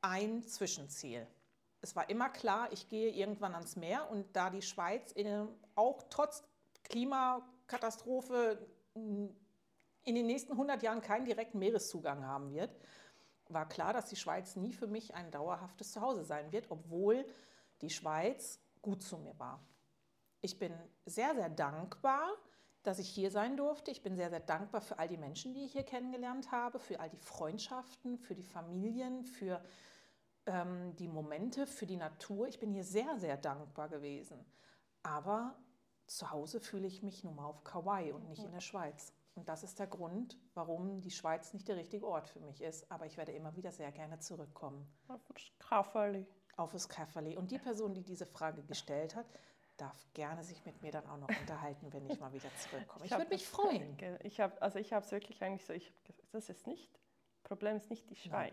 Speaker 2: ein Zwischenziel. es war immer klar, ich gehe irgendwann ans Meer und da die Schweiz in, auch trotz Klimakatastrophe in den nächsten 100 Jahren keinen direkten Meereszugang haben wird, war klar, dass die Schweiz nie für mich ein dauerhaftes Zuhause sein wird, obwohl die Schweiz gut zu mir war. Ich bin sehr, sehr dankbar, dass ich hier sein durfte. Ich bin sehr, sehr dankbar für all die Menschen, die ich hier kennengelernt habe, für all die Freundschaften, für die Familien, für ähm, die Momente, für die Natur. Ich bin hier sehr, sehr dankbar gewesen. Aber zu Hause fühle ich mich nun mal auf Kauai und nicht in der Schweiz. Und das ist der Grund, warum die Schweiz nicht der richtige Ort für mich ist. Aber ich werde immer wieder sehr gerne zurückkommen.
Speaker 1: Das Kafferli.
Speaker 2: Auf das Kafferli. Und die Person, die diese Frage gestellt hat, darf gerne sich mit mir dann auch noch unterhalten, wenn ich mal wieder zurückkomme. Ich, ich würde mich freuen.
Speaker 1: Ich habe also ich es wirklich eigentlich so, ich, das ist nicht, Problem ist nicht die Schweiz.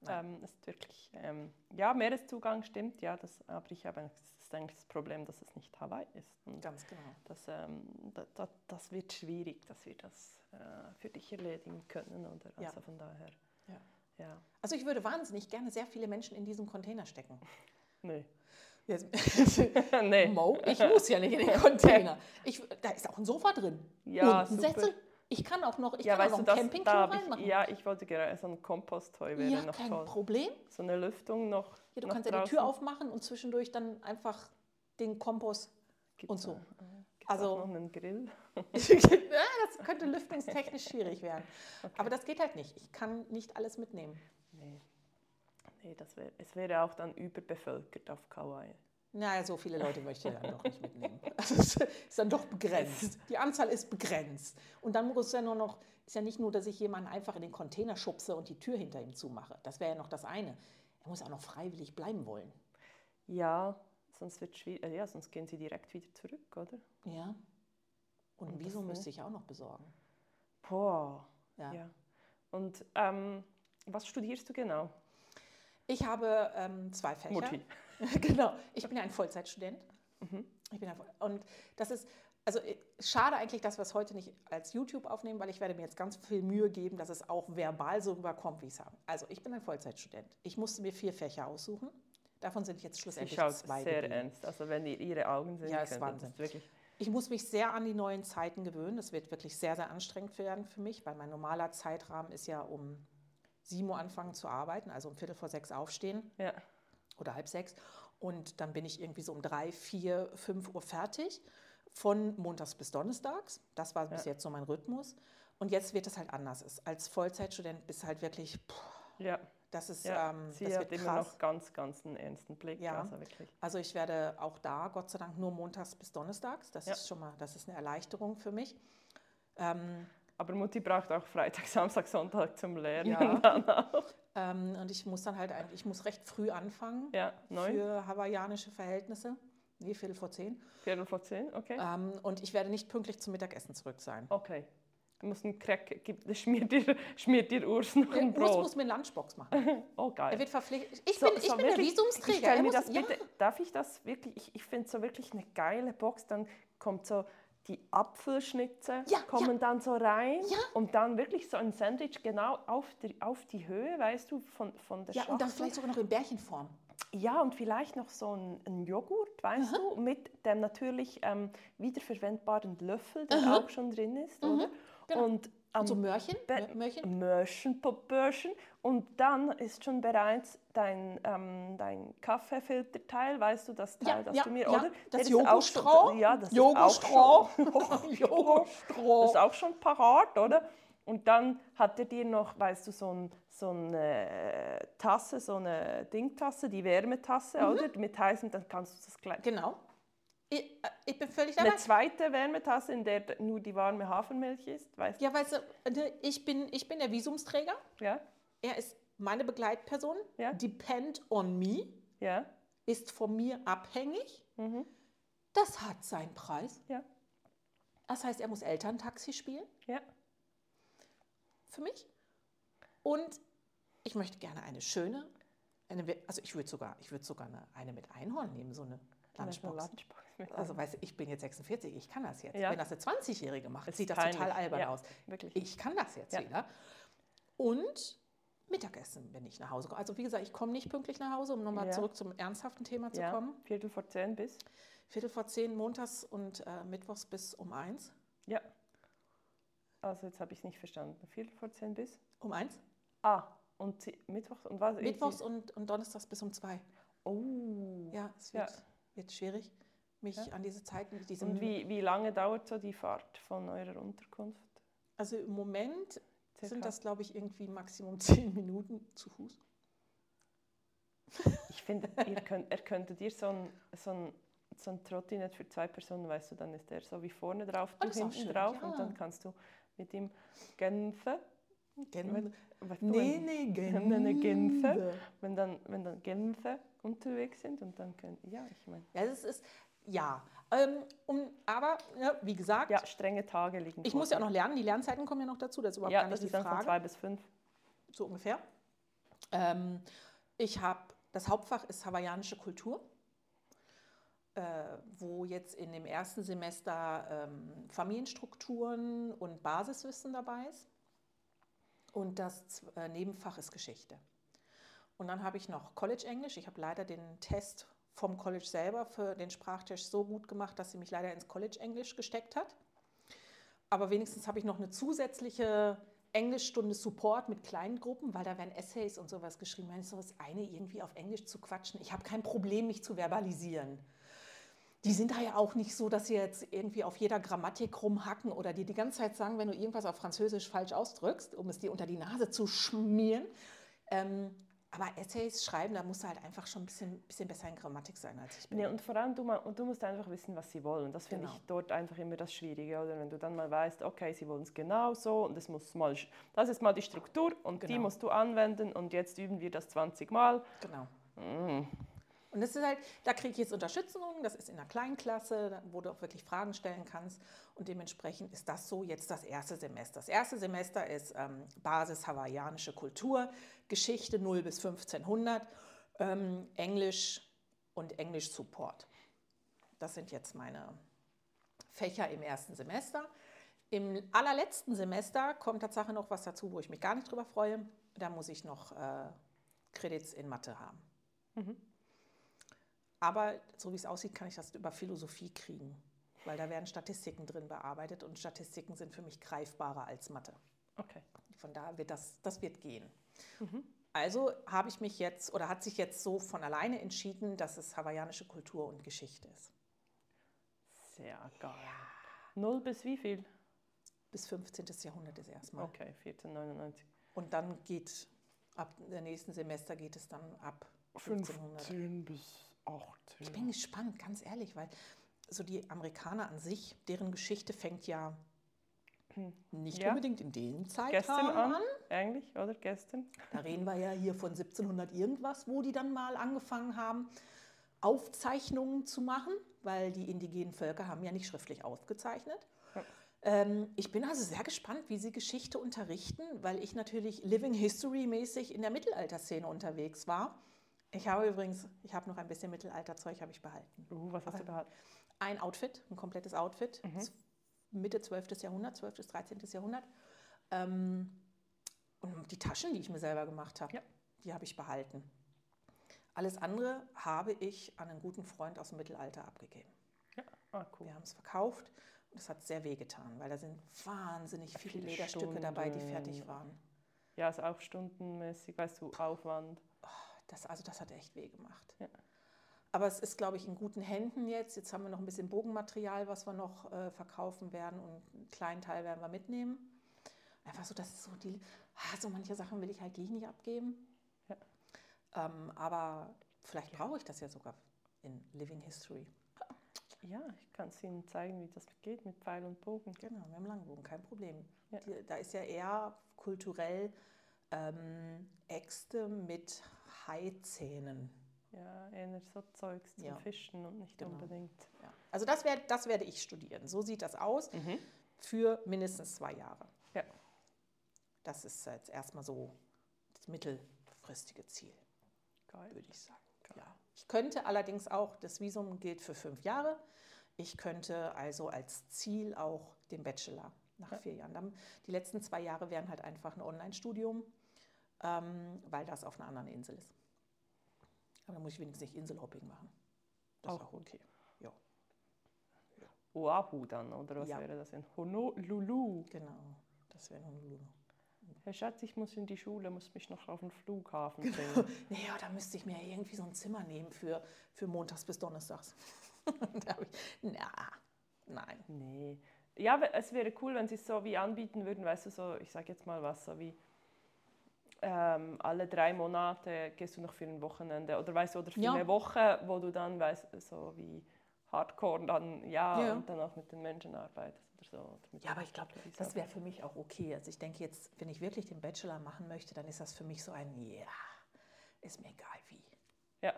Speaker 1: Nein. Ähm, ist wirklich, ähm, ja, Meereszugang stimmt, ja, das, aber ich habe das ist eigentlich das Problem, dass es nicht Hawaii ist.
Speaker 2: Und Ganz genau.
Speaker 1: Das, ähm, da, da, das wird schwierig, dass wir das äh, für dich erledigen können. Oder? Also ja. von daher.
Speaker 2: Ja. Ja. Also ich würde wahnsinnig gerne sehr viele Menschen in diesen Container stecken.
Speaker 1: Nee.
Speaker 2: Jetzt, nee. Mo, ich muss ja nicht in den Container. Ich, da ist auch ein Sofa drin.
Speaker 1: Ja, Unten super. Sätze.
Speaker 2: Ich kann auch noch, ich
Speaker 1: ja,
Speaker 2: kann auch noch
Speaker 1: einen
Speaker 2: Campingklo reinmachen.
Speaker 1: Ich, ja, ich wollte gerade so ein Kompostheu wäre
Speaker 2: ja,
Speaker 1: noch
Speaker 2: kein
Speaker 1: toll.
Speaker 2: Problem.
Speaker 1: So eine Lüftung noch.
Speaker 2: Ja, du kannst ja die Tür aufmachen und zwischendurch dann einfach den Kompost Gibt's und so.
Speaker 1: Gibt's also noch einen Grill.
Speaker 2: das könnte lüftungstechnisch schwierig werden. Okay. Aber das geht halt nicht. Ich kann nicht alles mitnehmen.
Speaker 1: Nee. Nee, das wär, es wäre auch dann überbevölkert auf Kauai.
Speaker 2: Naja, so viele Leute möchte ich dann doch nicht mitnehmen. Also es ist dann doch begrenzt. Die Anzahl ist begrenzt. Und dann muss ja nur noch, ist ja nicht nur, dass ich jemanden einfach in den Container schubse und die Tür hinter ihm zumache. Das wäre ja noch das eine. Er muss auch noch freiwillig bleiben wollen.
Speaker 1: Ja, sonst wird schwierig. Äh, ja, sonst gehen sie direkt wieder zurück, oder?
Speaker 2: Ja. Und, und Visum müsste ich auch noch besorgen.
Speaker 1: Boah. Ja. ja. Und ähm, was studierst du genau?
Speaker 2: Ich habe ähm, zwei Fächer.
Speaker 1: Mutti.
Speaker 2: genau. Ich bin ja ein Vollzeitstudent. Mhm. Ich bin ein, und das ist, also äh, schade eigentlich, dass wir es heute nicht als YouTube aufnehmen, weil ich werde mir jetzt ganz viel Mühe geben, dass es auch verbal so rüberkommt, wie ich es habe. Also ich bin ein Vollzeitstudent. Ich musste mir vier Fächer aussuchen. Davon sind jetzt schlussendlich
Speaker 1: Sie schaut
Speaker 2: zwei.
Speaker 1: sehr geblieben. ernst. Also wenn ihr ihre Augen sehen
Speaker 2: ja, ist Wahnsinn. wirklich ich muss mich sehr an die neuen Zeiten gewöhnen. Das wird wirklich sehr, sehr anstrengend werden für mich, weil mein normaler Zeitrahmen ist ja um 7 Uhr anfangen zu arbeiten, also um Viertel vor sechs aufstehen
Speaker 1: ja.
Speaker 2: oder halb sechs. Und dann bin ich irgendwie so um drei, vier, fünf Uhr fertig, von montags bis donnerstags. Das war ja. bis jetzt so mein Rhythmus. Und jetzt wird es halt anders. Als Vollzeitstudent bist du halt wirklich, puh,
Speaker 1: ja.
Speaker 2: Das ist,
Speaker 1: ja.
Speaker 2: ähm,
Speaker 1: Sie
Speaker 2: das
Speaker 1: hat immer noch ganz, ganz einen ernsten Blick.
Speaker 2: Ja. Also, wirklich. also ich werde auch da, Gott sei Dank, nur montags bis donnerstags. Das ist schon mal, das ist eine Erleichterung für mich. Ähm,
Speaker 1: aber Mutti braucht auch Freitag, Samstag, Sonntag zum Lernen
Speaker 2: ja. dann auch. Ähm, und ich muss dann halt eigentlich, ich muss recht früh anfangen
Speaker 1: ja,
Speaker 2: für hawaiianische Verhältnisse. Nee, Viertel vor zehn.
Speaker 1: Viertel vor zehn, okay.
Speaker 2: Ähm, und ich werde nicht pünktlich zum Mittagessen zurück sein.
Speaker 1: Okay. Du musst einen Crack, schmiert dir, schmiert dir Urs noch ein Brot.
Speaker 2: Urs muss mir eine Lunchbox machen.
Speaker 1: oh, geil.
Speaker 2: Er wird verpflichtet. Ich so, bin, ich so bin der Visumsträger.
Speaker 1: Ich muss, das bitte, ja. Darf ich das wirklich? Ich, ich finde es so wirklich eine geile Box. Dann kommt so die Apfelschnitze
Speaker 2: ja,
Speaker 1: kommen
Speaker 2: ja.
Speaker 1: dann so rein und dann wirklich so ein Sandwich genau auf die, auf die Höhe, weißt du, von, von der
Speaker 2: Ja,
Speaker 1: Schachtel.
Speaker 2: und dann vielleicht sogar noch in Bärchenform.
Speaker 1: Ja, und vielleicht noch so ein, ein Joghurt, weißt Aha. du, mit dem natürlich ähm, wiederverwendbaren Löffel, der Aha. auch schon drin ist, mhm. oder?
Speaker 2: Genau. Und um, so Mörchen? Mörchen?
Speaker 1: Mörchen, Popbörchen. Und dann ist schon bereits dein, ähm, dein Kaffeefilterteil, weißt du, das Teil,
Speaker 2: ja,
Speaker 1: das
Speaker 2: ja,
Speaker 1: du mir,
Speaker 2: ja.
Speaker 1: oder?
Speaker 2: Das Jogostroh?
Speaker 1: Ja, das
Speaker 2: Jogostroh.
Speaker 1: ist auch schon, Jogostroh. Das ist auch schon parat, oder? Und dann hat er dir noch, weißt du, so, ein, so eine Tasse, so eine Dingtasse, die Wärmetasse, mhm. oder? Mit heißen, dann kannst du das gleich.
Speaker 2: Genau. Ich, äh, ich, bin völlig dabei.
Speaker 1: Eine zweite Wärmetasse, in der nur die warme Hafermilch ist, weißt
Speaker 2: du? Ja, weißt du, ne, ich bin, ich bin der Visumsträger.
Speaker 1: Ja.
Speaker 2: Er ist meine Begleitperson.
Speaker 1: Ja.
Speaker 2: Depend on me.
Speaker 1: Ja.
Speaker 2: Ist von mir abhängig.
Speaker 1: Mhm.
Speaker 2: Das hat seinen Preis.
Speaker 1: Ja.
Speaker 2: Das heißt, er muss Elterntaxi spielen.
Speaker 1: Ja.
Speaker 2: Für mich. Und ich möchte gerne eine schöne, eine, also ich würde sogar, ich würde sogar eine, eine mit Einhorn nehmen, so eine Lunchbox. Lunchbox also weißt du, ich bin jetzt 46, ich kann das jetzt. Ja. Wenn das eine 20-Jährige macht, sieht das peinlich. total albern ja, aus.
Speaker 1: Wirklich.
Speaker 2: Ich kann das jetzt ja. wieder. Und Mittagessen, wenn ich nach Hause komme. Also wie gesagt, ich komme nicht pünktlich nach Hause, um nochmal zurück zum ernsthaften Thema zu kommen.
Speaker 1: Viertel vor zehn bis?
Speaker 2: Viertel vor zehn montags und äh, mittwochs bis um eins.
Speaker 1: Ja. Also jetzt habe ich es nicht verstanden. Viertel vor zehn bis?
Speaker 2: Um eins?
Speaker 1: Ah, und Mittwochs und was?
Speaker 2: Mittwochs und, und donnerstags bis um zwei.
Speaker 1: Oh.
Speaker 2: Ja, es
Speaker 1: Ja.
Speaker 2: Wird, schwierig, mich
Speaker 1: Ja.
Speaker 2: an diese Zeiten, diese
Speaker 1: Und wie, wie lange dauert so die Fahrt von eurer Unterkunft?
Speaker 2: Also im Moment
Speaker 1: Circa?
Speaker 2: sind das, glaube ich, irgendwie Maximum zehn Minuten zu Fuß.
Speaker 1: Ich finde, ihr könnt, er könnte dir so ein, so ein, so ein Trottinett für zwei Personen, weißt du, dann ist der so wie vorne drauf,
Speaker 2: Oh,
Speaker 1: du
Speaker 2: auch
Speaker 1: hinten drauf
Speaker 2: ja.
Speaker 1: und dann kannst du mit ihm Genfe.
Speaker 2: Gen
Speaker 1: Weißt du,
Speaker 2: nee,
Speaker 1: wenn,
Speaker 2: nee,
Speaker 1: Nee, nee, Genfe.
Speaker 2: Genfe.
Speaker 1: wenn dann, wenn dann Genfe unterwegs sind und dann können, ja, ich meine,
Speaker 2: Ja, das ist, ja. Ähm, um, aber, ja, wie gesagt,
Speaker 1: ja, strenge Tage liegen
Speaker 2: ich
Speaker 1: vor
Speaker 2: muss ja auch noch lernen, die Lernzeiten kommen ja noch dazu, das ist überhaupt
Speaker 1: Ja,
Speaker 2: gar
Speaker 1: das
Speaker 2: nicht
Speaker 1: ist
Speaker 2: die
Speaker 1: dann von
Speaker 2: Frage.
Speaker 1: zwei bis fünf.
Speaker 2: so ungefähr. Ähm, ich habe, das Hauptfach ist hawaiianische Kultur, äh, wo jetzt in dem ersten Semester ähm, Familienstrukturen und Basiswissen dabei ist. Und das äh, Nebenfach ist Geschichte. Und dann habe ich noch College Englisch. Ich habe leider den Test vom College selber für den Sprachtest so gut gemacht, dass sie mich leider ins College Englisch gesteckt hat. Aber wenigstens habe ich noch eine zusätzliche Englischstunde Support mit kleinen Gruppen, weil da werden Essays und sowas geschrieben. Wenn das eine irgendwie auf Englisch zu quatschen, ich habe kein Problem, mich zu verbalisieren. Die sind da ja auch nicht so, dass sie jetzt irgendwie auf jeder Grammatik rumhacken oder dir die ganze Zeit sagen, wenn du irgendwas auf Französisch falsch ausdrückst, um es dir unter die Nase zu schmieren. Ähm, aber Essays schreiben, da musst du halt einfach schon ein bisschen, bisschen besser in Grammatik sein, als ich bin.
Speaker 1: Nee, und vor allem, du, und du musst einfach wissen, was sie wollen. Das finde
Speaker 2: Genau.
Speaker 1: ich dort einfach immer das Schwierige. Oder wenn du dann mal weißt, okay, sie wollen es genau so und das, muss mal, das ist mal die Struktur und die
Speaker 2: Genau.
Speaker 1: musst du anwenden und jetzt üben wir das 20 Mal.
Speaker 2: Genau.
Speaker 1: Mm.
Speaker 2: Und das ist halt, da kriege ich jetzt Unterstützung, das ist in einer Kleinklasse, wo du auch wirklich Fragen stellen kannst. Und dementsprechend ist das so jetzt das erste Semester. Das erste Semester ist ähm, Basis hawaiianische Kultur, Geschichte 0 bis 1500, ähm, Englisch und Englisch Support. Das sind jetzt meine Fächer im ersten Semester. Im allerletzten Semester kommt Tatsache noch was dazu, wo ich mich gar nicht drüber freue. Da muss ich noch äh, in Mathe haben. Aber so wie es aussieht, kann ich das über Philosophie kriegen, weil da werden Statistiken drin bearbeitet und Statistiken sind für mich greifbarer als Mathe.
Speaker 1: Okay.
Speaker 2: Von daher wird das, das wird gehen. Also habe ich mich jetzt oder hat sich jetzt so von alleine entschieden, dass es hawaiianische Kultur und Geschichte ist.
Speaker 1: Sehr geil. Null bis wie viel?
Speaker 2: Bis 15. Jahrhundert ist erstmal.
Speaker 1: Okay, 1499.
Speaker 2: Und dann geht ab dem nächsten Semester geht es dann ab 1500.
Speaker 1: 15 bis 18.
Speaker 2: Ich bin gespannt, ganz ehrlich, weil so die Amerikaner an sich, deren Geschichte fängt ja nicht
Speaker 1: Ja.
Speaker 2: unbedingt in dem Zeitraum
Speaker 1: Gestern an,
Speaker 2: an.
Speaker 1: eigentlich, oder? Gestern?
Speaker 2: Da reden wir ja hier von 1700 irgendwas, wo die dann mal angefangen haben, Aufzeichnungen zu machen, weil die indigenen Völker haben ja nicht schriftlich aufgezeichnet.
Speaker 1: Ja.
Speaker 2: Ähm, ich bin also sehr gespannt, wie sie Geschichte unterrichten, weil ich natürlich Living History mäßig in der Mittelalterszene unterwegs war. Ich habe übrigens, ich habe noch ein bisschen Mittelalterzeug, habe ich behalten.
Speaker 1: Uh, was hast du behalten?
Speaker 2: Ein Outfit, ein komplettes Outfit, z- Mitte 12. Jahrhundert, 12. bis 13. Jahrhundert. Ähm, und die Taschen, die ich mir selber gemacht habe,
Speaker 1: Ja.
Speaker 2: die habe ich behalten. Alles andere habe ich an einen guten Freund aus dem Mittelalter abgegeben.
Speaker 1: Ja. Ah, cool.
Speaker 2: Wir haben es verkauft und es hat sehr wehgetan, weil da sind wahnsinnig viele
Speaker 1: Viele
Speaker 2: Lederstücke dabei, die fertig
Speaker 1: Stunden.
Speaker 2: waren.
Speaker 1: Ja, also auch stundenmäßig, weißt du, Aufwand.
Speaker 2: Das, also das hat echt weh gemacht.
Speaker 1: Ja.
Speaker 2: Aber es ist, glaube ich, in guten Händen jetzt. Jetzt haben wir noch ein bisschen Bogenmaterial, was wir noch äh, verkaufen werden und einen kleinen Teil werden wir mitnehmen. Einfach so, das ist so die, ah, so manche Sachen will ich halt gleich nicht abgeben.
Speaker 1: Ja.
Speaker 2: Ähm, aber vielleicht brauche ich das ja sogar in Living History.
Speaker 1: Ja, ich kann es Ihnen zeigen, wie das geht mit Pfeil und Bogen.
Speaker 2: Genau, mit dem Langbogen, kein Problem.
Speaker 1: Ja.
Speaker 2: Die, da ist ja eher kulturell ähm, Äxte mit Haizähnen.
Speaker 1: Ja, eher so Zeugs zum
Speaker 2: Ja.
Speaker 1: Fischen und nicht
Speaker 2: Genau.
Speaker 1: unbedingt.
Speaker 2: Ja. Also das, werd, das werde ich studieren. So sieht das aus für mindestens zwei Jahre.
Speaker 1: Ja.
Speaker 2: Das ist jetzt erstmal so das mittelfristige Ziel,
Speaker 1: Geil.
Speaker 2: würde ich sagen. Ja. Ich könnte allerdings auch, das Visum gilt für fünf Jahre, ich könnte also als Ziel auch den Bachelor nach
Speaker 1: Ja.
Speaker 2: vier Jahren. Dann, die letzten zwei Jahre wären halt einfach ein Online-Studium. Ähm, weil das auf einer anderen Insel ist. Aber da muss ich wenigstens nicht Inselhopping machen. Das ist
Speaker 1: Auch
Speaker 2: auch okay. Ja,
Speaker 1: Oahu dann, oder was
Speaker 2: Ja.
Speaker 1: wäre das in Honolulu?
Speaker 2: genau. Das wäre Honolulu.
Speaker 1: Herr Schatz, ich muss in die Schule, muss mich noch auf den Flughafen bringen.
Speaker 2: Naja, da müsste ich mir irgendwie so ein Zimmer nehmen für, für montags bis donnerstags. da hab ich, na, nein.
Speaker 1: nee. Ja, es wäre cool, wenn sie es so wie anbieten würden, weißt du, so, ich sage jetzt mal was, so wie ähm, alle drei Monate gehst du noch für ein Wochenende oder weißt du, oder für
Speaker 2: Ja.
Speaker 1: eine Woche, wo du dann weißt, so wie Hardcore dann, ja,
Speaker 2: Ja.
Speaker 1: und dann auch mit den Menschen arbeitest oder so. Oder
Speaker 2: Ja, aber ich glaube, das wäre für mich auch okay. Also ich denke jetzt, wenn ich wirklich den Bachelor machen möchte, dann ist das für mich so ein, ja, ist mir egal wie.
Speaker 1: Ja,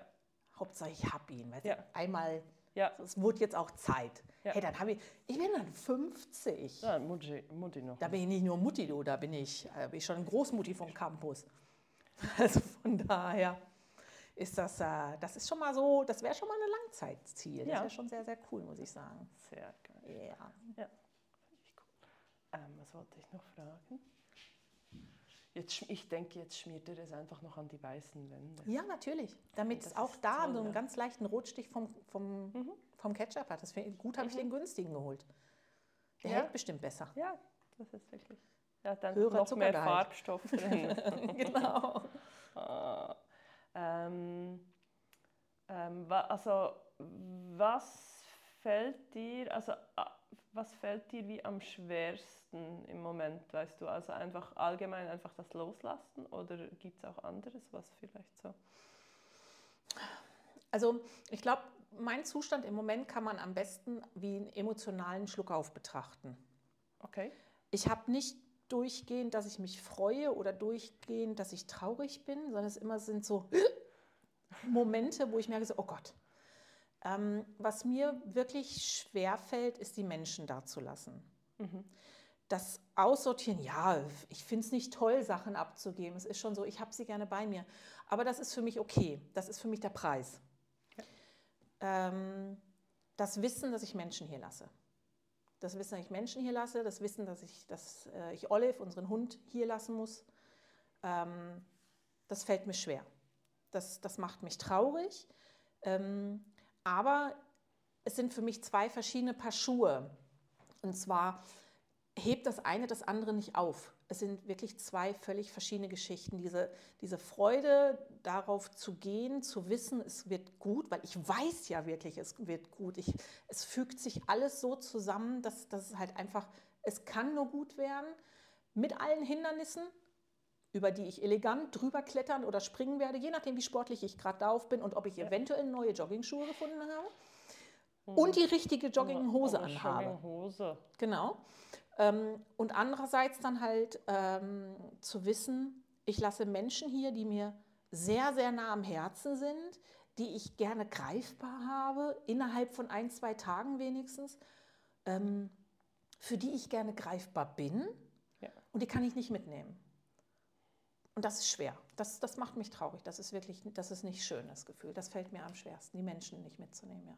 Speaker 2: Hauptsache ich habe ihn. Weißt du?
Speaker 1: Ja.
Speaker 2: Einmal,
Speaker 1: ja.
Speaker 2: es wurde jetzt auch Zeit.
Speaker 1: Ja.
Speaker 2: Hey, dann habe ich, ich bin dann 50.
Speaker 1: ja Mutti, Mutti noch.
Speaker 2: Da bin ich nicht nur Mutti, du, da bin ich, äh, bin ich schon Großmutti vom Campus. Also von daher ist das, äh, das ist schon mal so, das wäre schon mal ein Langzeitziel. Das
Speaker 1: Ja.
Speaker 2: wäre schon sehr, sehr cool, muss ich sagen.
Speaker 1: Sehr geil.
Speaker 2: Ja.
Speaker 1: Ich cool. Ähm, was wollte ich noch fragen? Jetzt, ich denke, jetzt schmiert er es einfach noch an die weißen Wände.
Speaker 2: Ja, natürlich. Damit
Speaker 1: Das
Speaker 2: es auch da
Speaker 1: toll,
Speaker 2: so einen
Speaker 1: ja.
Speaker 2: ganz leichten Rotstich vom, vom,
Speaker 1: Mhm.
Speaker 2: vom Ketchup hat. Das gut habe ich den günstigen geholt. Der
Speaker 1: Ja.
Speaker 2: hält bestimmt besser.
Speaker 1: Ja, das ist wirklich. Ja, dann
Speaker 2: Höherer
Speaker 1: noch mehr. Farbstoff drin.
Speaker 2: genau.
Speaker 1: Ah. ähm, ähm, also, was fällt dir, also, was fällt dir wie am schwersten im Moment, weißt du? Also einfach allgemein einfach das Loslassen oder gibt es auch anderes, was vielleicht so?
Speaker 2: Also ich glaube, mein Zustand im Moment kann man am besten wie einen emotionalen Schluckauf betrachten.
Speaker 1: Okay.
Speaker 2: Ich habe nicht durchgehend, dass ich mich freue oder durchgehend, dass ich traurig bin, sondern es immer sind so Momente, wo ich merke, so, oh Gott. Ähm, was mir wirklich schwer fällt, ist die Menschen da zu lassen. Das Aussortieren, ja, ich finde es nicht toll, Sachen abzugeben. Es ist schon so, ich habe sie gerne bei mir. Aber das ist für mich okay. Das ist für mich der Preis. Ähm, das Wissen, dass ich Menschen hier lasse. Das Wissen, dass ich Menschen hier lasse, das Wissen, dass ich, dass, äh, ich Olive, unseren Hund, hier lassen muss, ähm, das fällt mir schwer. Das, das macht mich traurig. Ähm, aber es sind für mich zwei verschiedene Paar Schuhe. Und zwar hebt das eine das andere nicht auf. Es sind wirklich zwei völlig verschiedene Geschichten. Diese, diese Freude darauf zu gehen, zu wissen, es wird gut, weil ich weiß ja wirklich, es wird gut. Ich, es fügt sich alles so zusammen, dass, dass es halt einfach, es kann nur gut werden, mit allen Hindernissen, über die ich elegant drüber klettern oder springen werde, je nachdem, wie sportlich ich gerade drauf bin und ob ich eventuell neue Joggingschuhe gefunden habe und die richtige Jogginghose
Speaker 1: Oder
Speaker 2: anhabe.
Speaker 1: Jogginghose.
Speaker 2: Genau. Ähm, und andererseits dann halt ähm, zu wissen, ich lasse Menschen hier, die mir sehr, sehr nah am Herzen sind, die ich gerne greifbar habe, innerhalb von ein, zwei Tagen wenigstens, ähm, für die ich gerne greifbar bin
Speaker 1: Ja.
Speaker 2: und die kann ich nicht mitnehmen. Und das ist schwer. Das, das macht mich traurig. Das ist wirklich, das ist nicht schön, das Gefühl. Das fällt mir am schwersten, die Menschen nicht mitzunehmen, ja.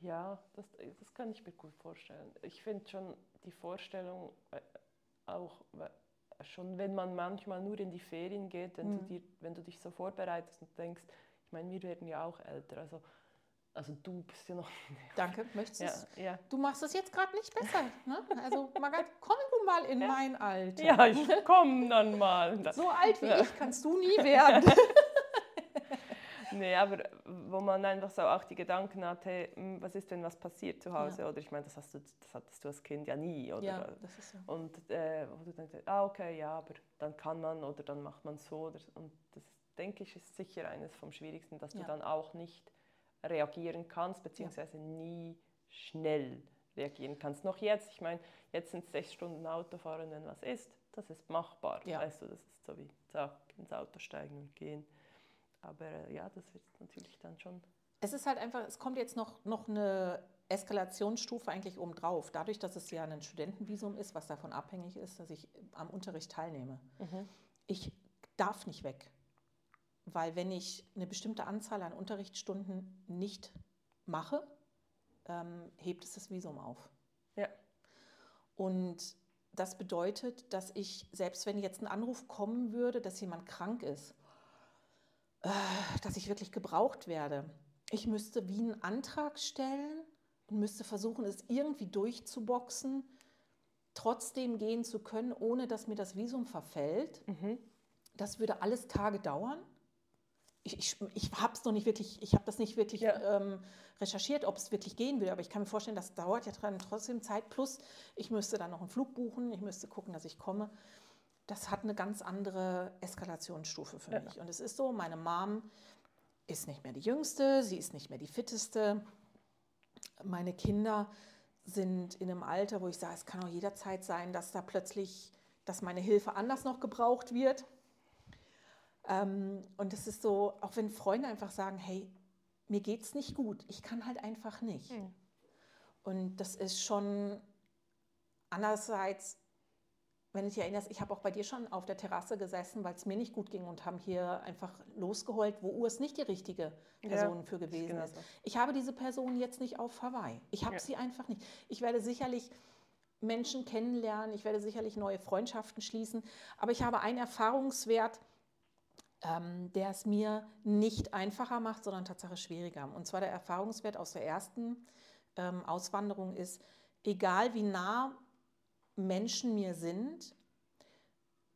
Speaker 1: Ja, das, das kann ich mir gut vorstellen. Ich finde schon die Vorstellung, äh, auch schon wenn man manchmal nur in die Ferien geht, wenn, du,
Speaker 2: Mhm.
Speaker 1: dir, wenn du dich so vorbereitest und denkst, ich meine, wir werden ja auch älter, also, also du bist ja noch...
Speaker 2: Danke, möchtest du
Speaker 1: Ja, ja.
Speaker 2: Du machst es jetzt gerade nicht besser. Ne? Also, Margaret, komm du mal in mein Alter.
Speaker 1: ja, ich komme dann mal.
Speaker 2: So alt wie
Speaker 1: Ja.
Speaker 2: ich kannst du nie werden.
Speaker 1: Nee, aber wo man einfach so auch die Gedanken hat, hey, hm, was ist, wenn was passiert zu Hause? Oder ich meine, das, hast du, das hattest du als Kind ja nie. Oder?
Speaker 2: ja, das ist so.
Speaker 1: Und äh, wo du denkst, ah, okay, ja, aber dann kann man oder dann macht man so. Oder, und das, denke ich, ist sicher eines vom Schwierigsten, dass du
Speaker 2: Ja.
Speaker 1: dann auch nicht reagieren kannst, beziehungsweise nie schnell reagieren kannst. Noch jetzt, ich meine, jetzt sind es sechs Stunden Autofahren, wenn was ist, das ist machbar.
Speaker 2: Ja.
Speaker 1: Weißt du, das ist so wie, zack, ins Auto steigen und gehen. Aber äh, ja, das wird natürlich dann schon.
Speaker 2: Es ist halt einfach, es kommt jetzt noch, noch eine Eskalationsstufe eigentlich obendrauf. Dadurch, dass es ja ein Studentenvisum ist, was davon abhängig ist, dass ich am Unterricht teilnehme. Ich darf nicht weg. Weil wenn ich eine bestimmte Anzahl an Unterrichtsstunden nicht mache, ähm, hebt es das Visum auf.
Speaker 1: Ja.
Speaker 2: Und das bedeutet, dass ich, selbst wenn jetzt ein Anruf kommen würde, dass jemand krank ist, äh, dass ich wirklich gebraucht werde. Ich müsste wie einen Antrag stellen und müsste versuchen, es irgendwie durchzuboxen, trotzdem gehen zu können, ohne dass mir das Visum verfällt. Mhm. Das würde alles Tage dauern. Ich, ich, ich habe es noch nicht wirklich, ich habe das nicht wirklich ja. ähm, recherchiert, ob es wirklich gehen will, aber ich kann mir vorstellen, das dauert ja trotzdem Zeit. Plus, ich müsste dann noch einen Flug buchen, ich müsste gucken, dass ich komme. Das hat eine ganz andere Eskalationsstufe für ja. mich. Und es ist so, meine Mom ist nicht mehr die Jüngste, sie ist nicht mehr die Fitteste. Meine Kinder sind in einem Alter, wo ich sage, es kann auch jederzeit sein, dass da plötzlich, dass meine Hilfe anders noch gebraucht wird. Ähm, und es ist so, auch wenn Freunde einfach sagen, hey, mir geht's nicht gut, ich kann halt einfach nicht. Mhm. Und das ist schon andererseits, wenn du dich erinnerst, ich habe auch bei dir schon auf der Terrasse gesessen, weil es mir nicht gut ging und haben hier einfach losgeheult, wo Urs nicht die richtige Person ja, für gewesen genau ist. Ich habe diese Person jetzt nicht auf Hawaii. Ich habe ja. sie einfach nicht. Ich werde sicherlich Menschen kennenlernen, ich werde sicherlich neue Freundschaften schließen, aber ich habe einen Erfahrungswert, ähm, der es mir nicht einfacher macht, sondern tatsächlich schwieriger. Und zwar der Erfahrungswert aus der ersten ähm, Auswanderung ist, egal wie nah Menschen mir sind,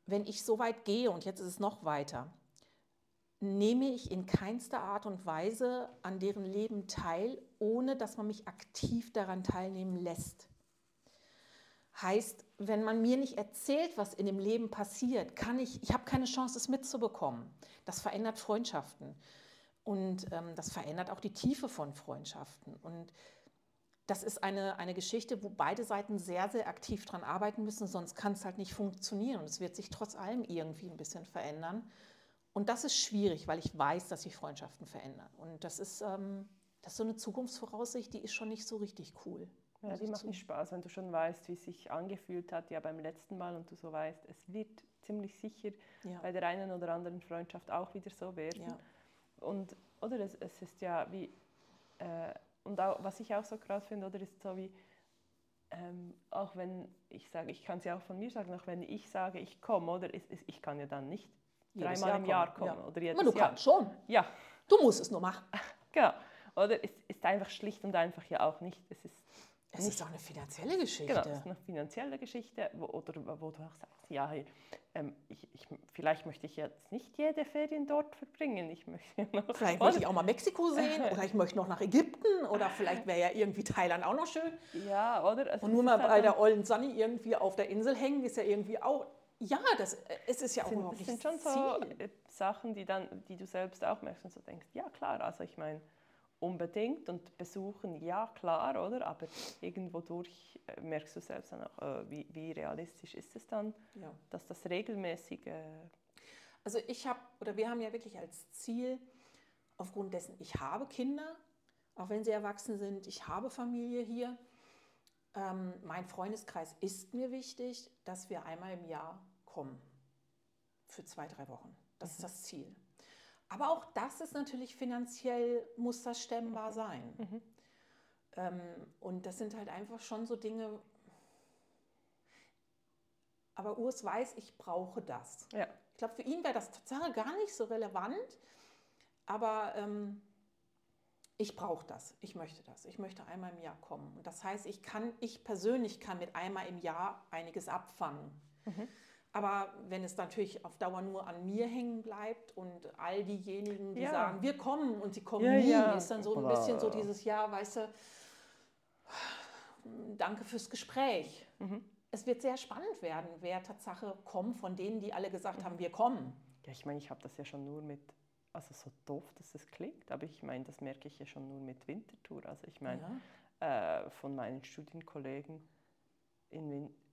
Speaker 2: wenn ich so weit gehe, und jetzt ist es noch weiter, nehme ich in keinster Art und Weise an deren Leben teil, ohne dass man mich aktiv daran teilnehmen lässt. Heißt, wenn man mir nicht erzählt, was in dem Leben passiert, kann ich, ich habe keine Chance, es mitzubekommen. Das verändert Freundschaften und ähm, das verändert auch die Tiefe von Freundschaften. Und das ist eine, eine Geschichte, wo beide Seiten sehr, sehr aktiv daran arbeiten müssen, sonst kann es halt nicht funktionieren. Und es wird sich trotz allem irgendwie ein bisschen verändern. Und das ist schwierig, weil ich weiß, dass sich Freundschaften verändern. Und das ist, ähm, das ist so eine Zukunftsvoraussicht, die ist schon nicht so richtig cool.
Speaker 1: Ja, die macht nicht Spaß, wenn du schon weißt, wie es sich angefühlt hat, ja beim letzten Mal und du so weißt, es wird ziemlich sicher ja. bei der einen oder anderen Freundschaft auch wieder so werden. Ja. Und oder es, es ist ja wie, äh, und auch, was ich auch so krass finde, oder ist so wie, ähm, auch wenn ich sage, ich kann es ja auch von mir sagen, auch wenn ich sage, ich komme, oder ist, ist, ich kann ja dann nicht jedes dreimal Jahr im Jahr kommen. Ja. Oder
Speaker 2: jedes Aber du Jahr. kannst schon.
Speaker 1: Ja.
Speaker 2: Du musst es nur machen.
Speaker 1: Genau. Oder es ist einfach schlicht und einfach ja auch nicht. Es ist
Speaker 2: es ist auch eine finanzielle Geschichte.
Speaker 1: Genau, es ist eine finanzielle Geschichte, wo, oder wo du auch sagst, ja, ähm, ich, ich, vielleicht möchte ich jetzt nicht jede Ferien dort verbringen. Ich möchte
Speaker 2: noch, vielleicht möchte ich auch mal Mexiko sehen oder ich möchte noch nach Ägypten oder vielleicht wäre ja irgendwie Thailand auch noch schön.
Speaker 1: Ja, oder?
Speaker 2: Also Und nur mal halt bei der ollen Sunny irgendwie auf der Insel hängen, ist ja irgendwie auch ja, das, äh, es ist ja auch
Speaker 1: sind,
Speaker 2: überhaupt
Speaker 1: nicht Das sind schon so Ziel. Sachen, die, dann, die du selbst auch merkst und so denkst, ja klar, also ich meine, unbedingt und besuchen, ja klar, oder? Aber irgendwo durch äh, merkst du selbst dann auch, äh, wie, wie, realistisch ist es dann, ja. dass das regelmäßig... Äh
Speaker 2: also ich habe, oder wir haben ja wirklich als Ziel, aufgrund dessen, ich habe Kinder, auch wenn sie erwachsen sind, ich habe Familie hier. Ähm, mein Freundeskreis ist mir wichtig, dass wir einmal im Jahr kommen. Für zwei, drei Wochen. Das mhm. ist das Ziel. Aber auch das ist natürlich finanziell, muss das stemmbar sein. Mhm. Ähm, und das sind halt einfach schon so Dinge. Aber Urs weiß, ich brauche das. Ja. Ich glaube, für ihn wäre das Tatsache gar nicht so relevant. Aber ähm, ich brauche das, ich möchte das, ich möchte einmal im Jahr kommen. Und das heißt, ich kann, ich persönlich kann mit einmal im Jahr einiges abfangen. Mhm. Aber wenn es natürlich auf Dauer nur an mir hängen bleibt und all diejenigen, die ja. sagen, wir kommen und sie kommen ja, nie, ja. ist dann so ein bisschen so dieses Jahr, weißt du, danke fürs Gespräch. Mhm. Es wird sehr spannend werden, wer Tatsache kommt von denen, die alle gesagt haben, wir kommen.
Speaker 1: Ja, ich meine, ich habe das ja schon nur mit, also so doof, dass es klingt, aber ich meine, das merke ich ja schon nur mit Wintertour. Also ich meine, äh, von meinen Studienkollegen in Winterthur,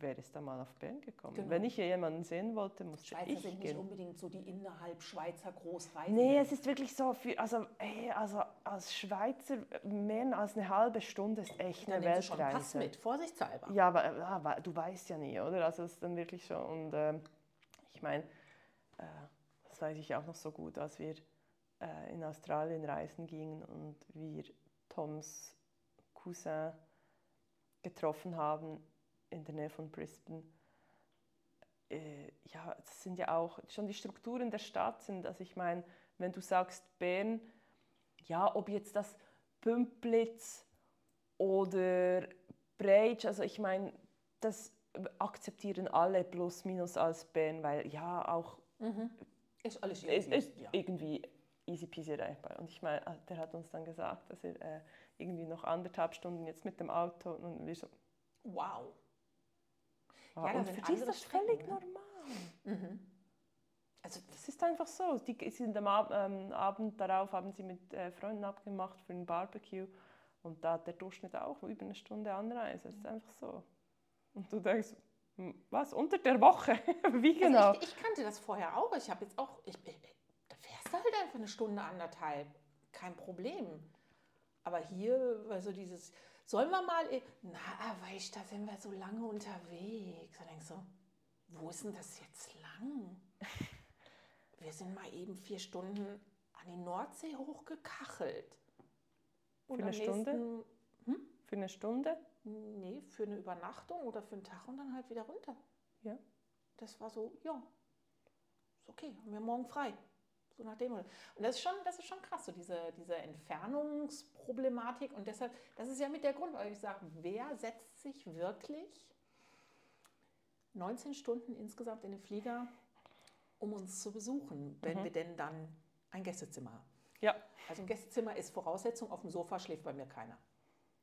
Speaker 1: wäre es da mal auf Bern gekommen. Genau. Wenn ich hier jemanden sehen wollte, musste
Speaker 2: Schweizer
Speaker 1: ich
Speaker 2: sind
Speaker 1: gehen.
Speaker 2: nicht unbedingt so die innerhalb Schweizer Großreisen.
Speaker 1: Nee, es ist wirklich so, für, also, hey, also als Schweizer mehr als eine halbe Stunde ist echt eine Weltreise. Schon Pass
Speaker 2: mit, vorsichtshalber.
Speaker 1: Ja, aber ja, du weißt ja nie, oder? Also es ist dann wirklich so. Und äh, ich meine, äh, das weiß ich auch noch so gut, als wir äh, in Australien reisen gingen und wir Toms Cousin getroffen haben in der Nähe von Brisbane. Äh, ja, das sind ja auch schon die Strukturen der Stadt sind. Also ich meine, wenn du sagst Bern, ja, ob jetzt das Pümplitz oder Breitsch, also ich meine, das akzeptieren alle plus minus als Bern, weil ja auch
Speaker 2: Mhm. Ist alles
Speaker 1: ist,
Speaker 2: irgendwie.
Speaker 1: ist
Speaker 2: ja.
Speaker 1: irgendwie easy peasy erreichbar. Und ich meine, der hat uns dann gesagt, dass er äh, irgendwie noch anderthalb Stunden jetzt mit dem Auto und wir so,
Speaker 2: Wow. Ja,
Speaker 1: und für die ist das völlig
Speaker 2: Strecken, ne?
Speaker 1: normal.
Speaker 2: Mhm. Also
Speaker 1: Das ist einfach so. Die sind am Ab ähm, Abend darauf haben sie mit äh, Freunden abgemacht für ein Barbecue und da hat der Durchschnitt auch über eine Stunde Anreise. Es ist einfach so. Und du denkst, was unter der Woche? Wie genau?
Speaker 2: Also ich, ich kannte das vorher auch. Ich habe jetzt auch, ich, ich, da fährst du halt einfach eine Stunde, anderthalb. Kein Problem. Aber hier, also dieses, sollen wir mal, na, weißt du, da sind wir so lange unterwegs. Da denkst du, wo ist denn das jetzt lang? Wir sind mal eben vier Stunden an die Nordsee hochgekachelt. Und
Speaker 1: Für eine
Speaker 2: am
Speaker 1: Stunde?
Speaker 2: nächsten-
Speaker 1: Für eine Stunde?
Speaker 2: Nee, für eine Übernachtung oder für einen Tag und dann halt wieder runter.
Speaker 1: Ja.
Speaker 2: Das war so, ja, ist okay, haben wir morgen frei. So nach dem. Und das ist schon, das ist schon krass, so diese, diese Entfernungsproblematik. Und deshalb, das ist ja mit der Grund, weil ich sage, wer setzt sich wirklich 19 Stunden insgesamt in den Flieger, um uns zu besuchen, wenn
Speaker 1: Mhm.
Speaker 2: wir denn dann ein Gästezimmer haben?
Speaker 1: Ja.
Speaker 2: Also ein Gästezimmer ist Voraussetzung, auf dem Sofa schläft bei mir keiner.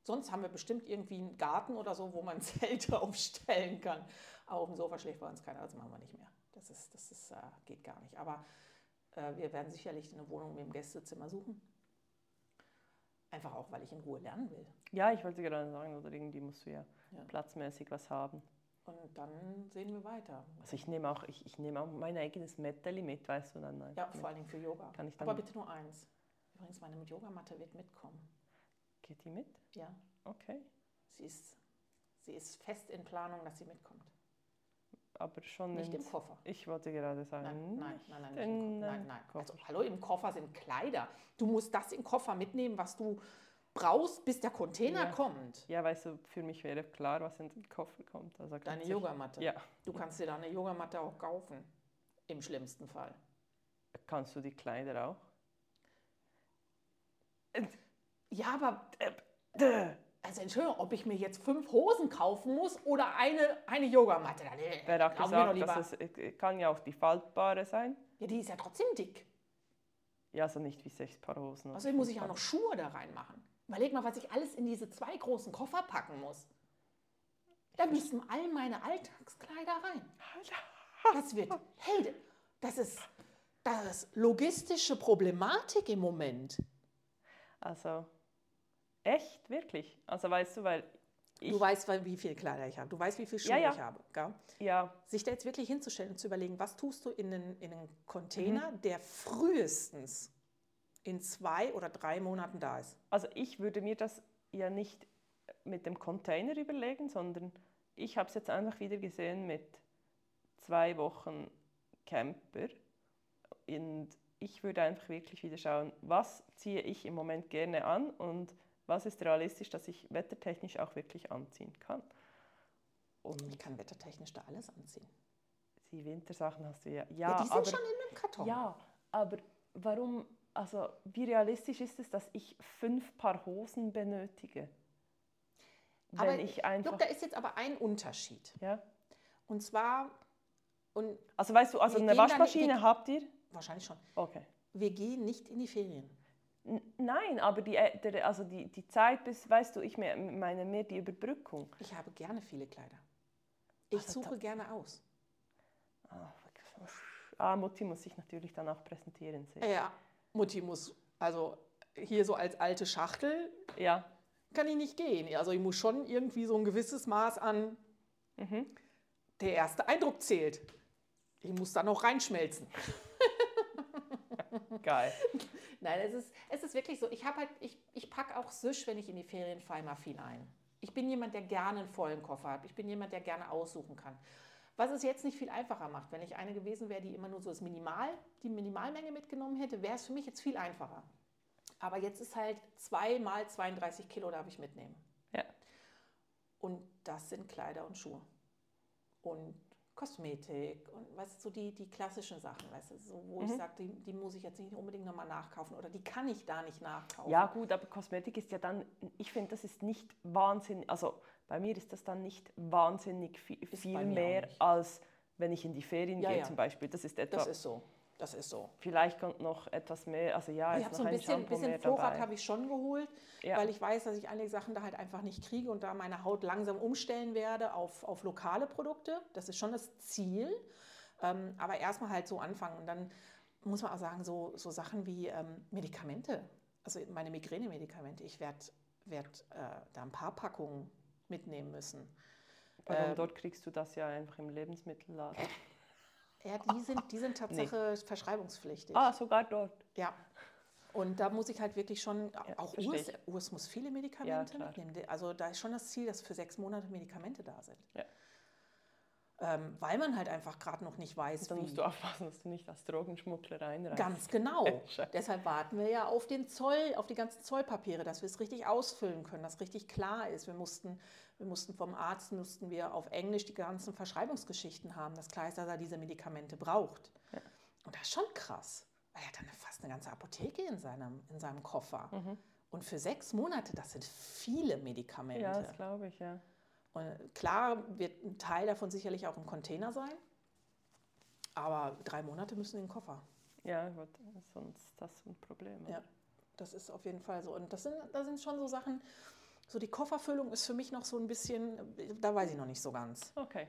Speaker 2: Sonst haben wir bestimmt irgendwie einen Garten oder so, wo man Zelte aufstellen kann. Aber auf dem Sofa schläft bei uns keiner, das machen wir nicht mehr. Das, ist, das ist, äh, geht gar nicht. Aber wir werden sicherlich eine Wohnung mit dem Gästezimmer suchen. Einfach auch, weil ich in Ruhe lernen will.
Speaker 1: Ja, ich wollte gerade sagen, oder irgendwie musst du ja,
Speaker 2: Ja.
Speaker 1: platzmäßig was haben.
Speaker 2: Und dann sehen wir weiter.
Speaker 1: Also ich nehme auch, ich, ich nehme auch mein eigenes Metteli mit, weißt du dann?
Speaker 2: Ja, vor allen Dingen für Yoga.
Speaker 1: Kann ich dann-
Speaker 2: Aber bitte nur eins. Übrigens, meine Yogamatte wird mitkommen.
Speaker 1: Geht die mit?
Speaker 2: Ja,
Speaker 1: Okay.
Speaker 2: sie ist, sie ist fest in Planung, dass sie mitkommt.
Speaker 1: Aber schon
Speaker 2: Nicht im Koffer.
Speaker 1: Ich wollte gerade sagen,
Speaker 2: Nein, nein, nein, nein,
Speaker 1: in
Speaker 2: nein, nein. Also, hallo, im Koffer sind Kleider. Du musst das im Koffer mitnehmen, was du brauchst, bis der Container
Speaker 1: Ja.
Speaker 2: kommt.
Speaker 1: Ja, weißt du, für mich wäre klar, was in den Koffer kommt. Also
Speaker 2: Deine
Speaker 1: sicher-
Speaker 2: Yogamatte.
Speaker 1: Ja.
Speaker 2: Du kannst dir da eine Yogamatte auch kaufen. Im schlimmsten Fall.
Speaker 1: Kannst du die Kleider auch?
Speaker 2: Ja, aber
Speaker 1: Däh.
Speaker 2: Also Entschuldigung, ob ich mir jetzt fünf Hosen kaufen muss oder eine, eine Yogamatte. Äh,
Speaker 1: Wer hat gesagt, dass es äh, kann ja auch die faltbare sein?
Speaker 2: Ja, die ist ja trotzdem dick.
Speaker 1: Ja, also nicht wie sechs Paar Hosen.
Speaker 2: Außerdem muss
Speaker 1: fünf
Speaker 2: ich auch noch Schuhe da reinmachen. Überleg mal, was ich alles in diese zwei großen Koffer packen muss. Da müssen all meine Alltagskleider rein. Das wird, hey, das ist, das ist logistische Problematik im Moment.
Speaker 1: Also, echt, wirklich. Also weißt du, weil ich,
Speaker 2: du weißt, wie viele Kleider ich habe. Du weißt, wie viele Schuhe
Speaker 1: Ja, ja.
Speaker 2: ich habe. Gell?
Speaker 1: ja,
Speaker 2: Sich da jetzt wirklich hinzustellen und zu überlegen, was tust du in einen, in einen Container, der frühestens in zwei oder drei Monaten da ist.
Speaker 1: also ich würde mir das ja nicht mit dem Container überlegen, sondern ich habe es jetzt einfach wieder gesehen mit zwei Wochen Camper. Und ich würde einfach wirklich wieder schauen, was ziehe ich im Moment gerne an und was ist realistisch, dass ich wettertechnisch auch wirklich anziehen kann. Und
Speaker 2: Ich kann wettertechnisch da alles anziehen.
Speaker 1: die Wintersachen hast du ja. Ja,
Speaker 2: Ja, die sind
Speaker 1: aber,
Speaker 2: schon in einem Karton.
Speaker 1: Ja, aber warum, also wie realistisch ist es, dass ich fünf Paar Hosen benötige? Wenn
Speaker 2: aber
Speaker 1: ich einfach.
Speaker 2: Look, da ist jetzt aber ein Unterschied.
Speaker 1: ja?
Speaker 2: Und zwar, und
Speaker 1: Also weißt du, also eine
Speaker 2: gehen dann-
Speaker 1: Waschmaschine
Speaker 2: wir-
Speaker 1: habt ihr?
Speaker 2: wahrscheinlich schon,
Speaker 1: Okay.
Speaker 2: wir gehen nicht in die Ferien.
Speaker 1: Nein, aber die, äh, also die, die Zeit bis, weißt du, ich me- meine mehr die Überbrückung.
Speaker 2: Ich habe gerne viele Kleider. Ich
Speaker 1: Also
Speaker 2: suche gerne aus.
Speaker 1: Ah, ah, Mutti muss sich natürlich dann auch präsentieren sehen.
Speaker 2: Ja, Mutti muss, also hier so als alte Schachtel
Speaker 1: Ja.
Speaker 2: kann ich nicht gehen. Also ich muss schon irgendwie so ein gewisses Maß an,
Speaker 1: Mhm.
Speaker 2: der erste Eindruck zählt. Ich muss da noch reinschmelzen.
Speaker 1: Geil.
Speaker 2: Nein, es ist, es ist wirklich so. Ich, hab halt, ich, ich packe auch Süsch, wenn ich in die Ferien fahre, immer viel ein. Ich bin jemand, der gerne einen vollen Koffer hat. Ich bin jemand, der gerne aussuchen kann. Was es jetzt nicht viel einfacher macht. Wenn ich eine gewesen wäre, die immer nur so das Minimal, die Minimalmenge mitgenommen hätte, wäre es für mich jetzt viel einfacher. Aber jetzt ist halt 2 mal 32 Kilo darf ich mitnehmen.
Speaker 1: Ja.
Speaker 2: Und das sind Kleider und Schuhe. Und Kosmetik und weißt du, so die, die klassischen Sachen, weißt du, so, wo ich
Speaker 1: Mhm.
Speaker 2: sage, die, die muss ich jetzt nicht unbedingt nochmal nachkaufen oder die kann ich da nicht nachkaufen.
Speaker 1: Ja, gut, aber Kosmetik ist ja dann, ich finde, das ist nicht wahnsinnig, also bei mir ist das dann nicht wahnsinnig viel, viel mehr, als wenn ich in die Ferien
Speaker 2: Ja,
Speaker 1: gehe
Speaker 2: ja.
Speaker 1: zum Beispiel. Das ist etwa,
Speaker 2: Das ist so. Das ist so.
Speaker 1: vielleicht kommt noch etwas mehr, also ja,
Speaker 2: ich habe
Speaker 1: noch
Speaker 2: so ein
Speaker 1: ein
Speaker 2: bisschen,
Speaker 1: Shampoo
Speaker 2: bisschen Vorrat habe ich schon geholt,
Speaker 1: Ja.
Speaker 2: weil ich weiß, dass ich einige Sachen da halt einfach nicht kriege und da meine Haut langsam umstellen werde auf, auf lokale Produkte. Das ist schon das Ziel. Ähm, aber erstmal halt so anfangen. Und dann muss man auch sagen, so, so Sachen wie ähm, Medikamente, also meine Migräne-Medikamente, ich werde werd, äh, da ein paar Packungen mitnehmen müssen.
Speaker 1: Warum
Speaker 2: ähm,
Speaker 1: dort kriegst du das ja einfach im Lebensmittelladen.
Speaker 2: Ja, die sind, die sind tatsächlich verschreibungspflichtig.
Speaker 1: Ah, sogar dort.
Speaker 2: Ja. Und da muss ich halt wirklich schon, auch
Speaker 1: verstehe
Speaker 2: Urs,
Speaker 1: ich.
Speaker 2: Urs muss viele Medikamente
Speaker 1: klar.
Speaker 2: mitnehmen. Also da ist schon das Ziel, dass für sechs Monate Medikamente da sind.
Speaker 1: Ja.
Speaker 2: Ähm, weil man halt einfach gerade noch nicht weiß,
Speaker 1: Dann
Speaker 2: wie.
Speaker 1: musst du aufpassen, dass du nicht als Drogenschmuggler reinreist.
Speaker 2: Ganz genau. Deshalb warten wir ja auf den Zoll, auf die ganzen Zollpapiere, dass wir es richtig ausfüllen können, dass richtig klar ist. Wir mussten, wir mussten vom Arzt mussten wir auf Englisch die ganzen Verschreibungsgeschichten haben, dass klar ist, dass er diese Medikamente braucht.
Speaker 1: Ja.
Speaker 2: Und das ist schon krass. Er hat dann fast eine ganze Apotheke in seinem, in seinem Koffer.
Speaker 1: Mhm.
Speaker 2: Und für sechs Monate, das sind viele Medikamente.
Speaker 1: Ja, das glaube ich, ja.
Speaker 2: Und klar wird ein Teil davon sicherlich auch im Container sein, aber drei Monate müssen in den Koffer.
Speaker 1: Ja, gut, sonst ist das ein Problem.
Speaker 2: Ja, das ist auf jeden Fall so. Und das sind, das sind schon so Sachen, so die Kofferfüllung ist für mich noch so ein bisschen, da weiß ich noch nicht so ganz.
Speaker 1: Okay.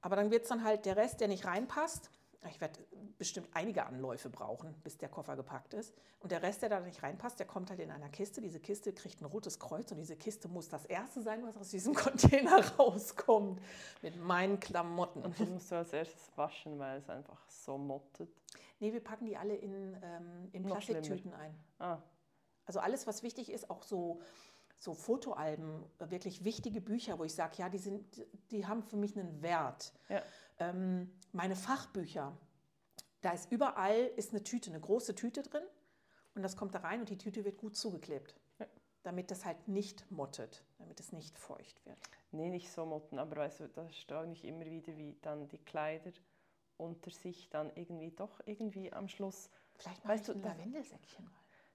Speaker 2: Aber dann wird es dann halt der Rest, der nicht reinpasst. Ich werde bestimmt einige Anläufe brauchen, bis der Koffer gepackt ist. Und der Rest, der da nicht reinpasst, der kommt halt in einer Kiste. Diese Kiste kriegt ein rotes Kreuz und diese Kiste muss das erste sein, was aus diesem Container rauskommt. Mit meinen Klamotten.
Speaker 1: Und das musst du als erstes waschen, weil es einfach so mottet.
Speaker 2: Nee, wir packen die alle in, ähm, in. Plastiktüten ein.
Speaker 1: Ah,
Speaker 2: Also alles, was wichtig ist, auch so, so Fotoalben, wirklich wichtige Bücher, wo ich sage, ja, die, sind, die haben für mich einen Wert.
Speaker 1: Ja.
Speaker 2: Ähm, meine Fachbücher, da ist überall ist eine Tüte, eine große Tüte drin und das kommt da rein und die Tüte wird gut zugeklebt,
Speaker 1: Ja.
Speaker 2: damit das halt nicht mottet, damit es nicht feucht wird.
Speaker 1: nee, nicht so motten, aber weißt du, da staune ich immer wieder, wie dann die Kleider unter sich dann irgendwie doch irgendwie am Schluss
Speaker 2: Vielleicht mache
Speaker 1: Weißt
Speaker 2: ich
Speaker 1: du,
Speaker 2: ein Lavendelsäckchen rein.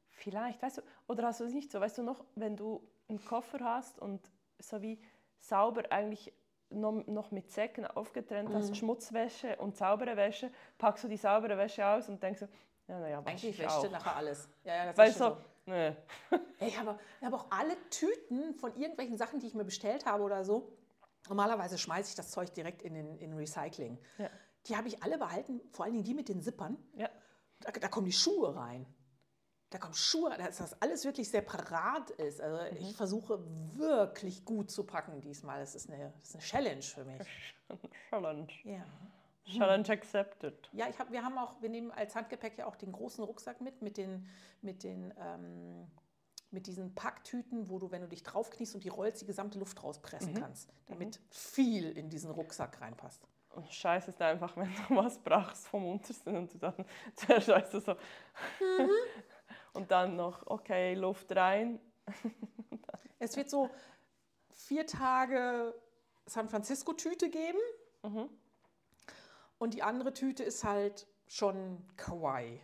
Speaker 1: Vielleicht, weißt du, oder hast du es nicht so, weißt du noch, wenn du einen Koffer hast und so wie sauber eigentlich noch, mit Säcken aufgetrennt
Speaker 2: Mhm.
Speaker 1: hast, Schmutzwäsche und saubere Wäsche, packst du die saubere Wäsche aus und denkst so, ja, naja, wasche
Speaker 2: Eigentlich
Speaker 1: ich
Speaker 2: wäscht du nachher alles. Ja, ja, das
Speaker 1: Weil
Speaker 2: schon
Speaker 1: so, nee.
Speaker 2: Ich habe, ich habe auch alle Tüten von irgendwelchen Sachen, die ich mir bestellt habe oder so. Normalerweise schmeiße ich das Zeug direkt in, den, in Recycling.
Speaker 1: Ja.
Speaker 2: Die habe ich alle behalten, vor allen Dingen die mit den Zippern.
Speaker 1: Ja.
Speaker 2: Da, da kommen die Schuhe rein. Da kommen Schuhe, dass das alles wirklich separat ist. Also
Speaker 1: Mhm.
Speaker 2: ich versuche wirklich gut zu packen diesmal. Das ist eine, das ist eine Challenge für mich.
Speaker 1: Challenge.
Speaker 2: Ja.
Speaker 1: Challenge accepted.
Speaker 2: Ja, ich hab, wir haben auch, wir nehmen als Handgepäck ja auch den großen Rucksack mit, mit den, mit den, ähm, mit diesen Packtüten, wo du, wenn du dich draufkniest und die rollst, die gesamte Luft rauspressen kannst, damit viel in diesen Rucksack reinpasst.
Speaker 1: Und Scheiße ist einfach, wenn du was brauchst vom Untersten und du dann zuerst weißt du so.
Speaker 2: Mhm.
Speaker 1: und dann noch, okay, Luft rein.
Speaker 2: Es wird so vier Tage San Francisco-Tüte geben
Speaker 1: Mhm.
Speaker 2: und die andere Tüte ist halt schon Kawaii,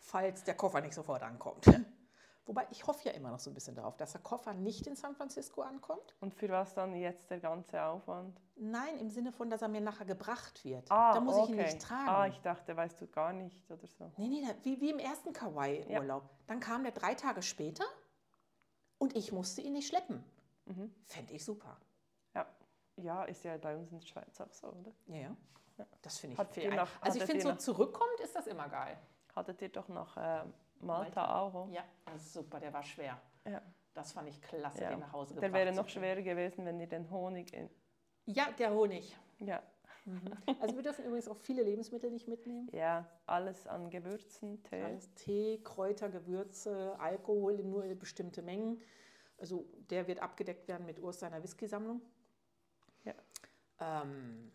Speaker 2: falls der Koffer nicht sofort ankommt. Wobei ich hoffe ja immer noch so ein bisschen darauf, dass der Koffer nicht in San Francisco ankommt.
Speaker 1: Und für was dann jetzt der ganze Aufwand?
Speaker 2: Nein, im Sinne von, dass er mir nachher gebracht wird.
Speaker 1: Ah,
Speaker 2: da muss
Speaker 1: okay.
Speaker 2: ich ihn nicht tragen.
Speaker 1: Ah, ich dachte, weißt du gar nicht oder so.
Speaker 2: nee, nee, wie, wie im ersten Kawaii-Urlaub. Dann kam der drei Tage später und ich musste ihn nicht schleppen.
Speaker 1: Mhm.
Speaker 2: Fände ich super.
Speaker 1: Ja. ja, ist ja bei uns in der Schweiz auch so, oder?
Speaker 2: Ja, ja.
Speaker 1: Ja.
Speaker 2: Das finde ich
Speaker 1: ihr
Speaker 2: fair.
Speaker 1: noch-
Speaker 2: also ich finde, so
Speaker 1: noch-
Speaker 2: zurückkommt, ist das immer geil.
Speaker 1: Hattet ihr doch nach äh, Malta,
Speaker 2: Malta.
Speaker 1: auch?
Speaker 2: Ja, das ist super, der war schwer.
Speaker 1: Ja.
Speaker 2: Das fand ich klasse,
Speaker 1: Ja.
Speaker 2: den nach Hause
Speaker 1: Der
Speaker 2: gebracht
Speaker 1: wäre
Speaker 2: zu
Speaker 1: noch schwerer gewesen, wenn ihr den Honig in.
Speaker 2: Ja, der Honig.
Speaker 1: Ja,
Speaker 2: Also wir dürfen übrigens auch viele Lebensmittel nicht mitnehmen.
Speaker 1: ja alles an Gewürzen, Tee.
Speaker 2: Alles Tee, Kräuter, Gewürze, Alkohol in nur bestimmte Mengen. Also der wird abgedeckt werden mit Urs seiner Whisky-Sammlung.
Speaker 1: Ja.
Speaker 2: Ähm,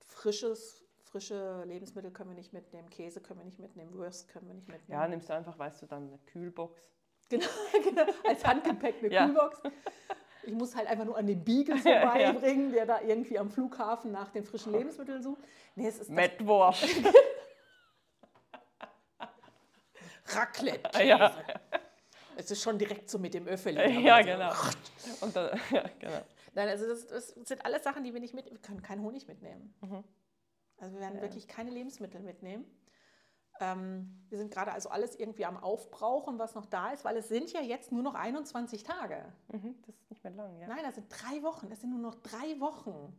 Speaker 2: frisches, frische Lebensmittel können wir nicht mitnehmen, Käse können wir nicht mitnehmen, Wurst können wir nicht mitnehmen.
Speaker 1: Ja, nimmst du einfach, weißt du, dann eine Kühlbox.
Speaker 2: Genau, genau, als Handgepäck eine
Speaker 1: Ja.
Speaker 2: Kühlbox. Ich muss halt einfach nur an den Beagle
Speaker 1: Ja, ja.
Speaker 2: vorbeibringen, der da irgendwie am Flughafen nach den frischen Lebensmitteln sucht. Nee, es ist
Speaker 1: Mettwurst.
Speaker 2: Raclette.
Speaker 1: ja.
Speaker 2: Es ist schon direkt so mit dem Öffeli.
Speaker 1: ja,
Speaker 2: so.
Speaker 1: genau. Und dann, ja, genau.
Speaker 2: Nein, also das, das sind alles Sachen, die wir nicht mit, wir können keinen Honig mitnehmen.
Speaker 1: Mhm.
Speaker 2: Also wir werden
Speaker 1: Ja.
Speaker 2: wirklich keine Lebensmittel mitnehmen. Ähm, wir sind gerade also alles irgendwie am Aufbrauchen, was noch da ist, weil es sind ja jetzt nur noch 21 Tage.
Speaker 1: Mhm, das ist nicht mehr lang, ja.
Speaker 2: Nein, das sind drei Wochen. Das sind nur noch drei Wochen.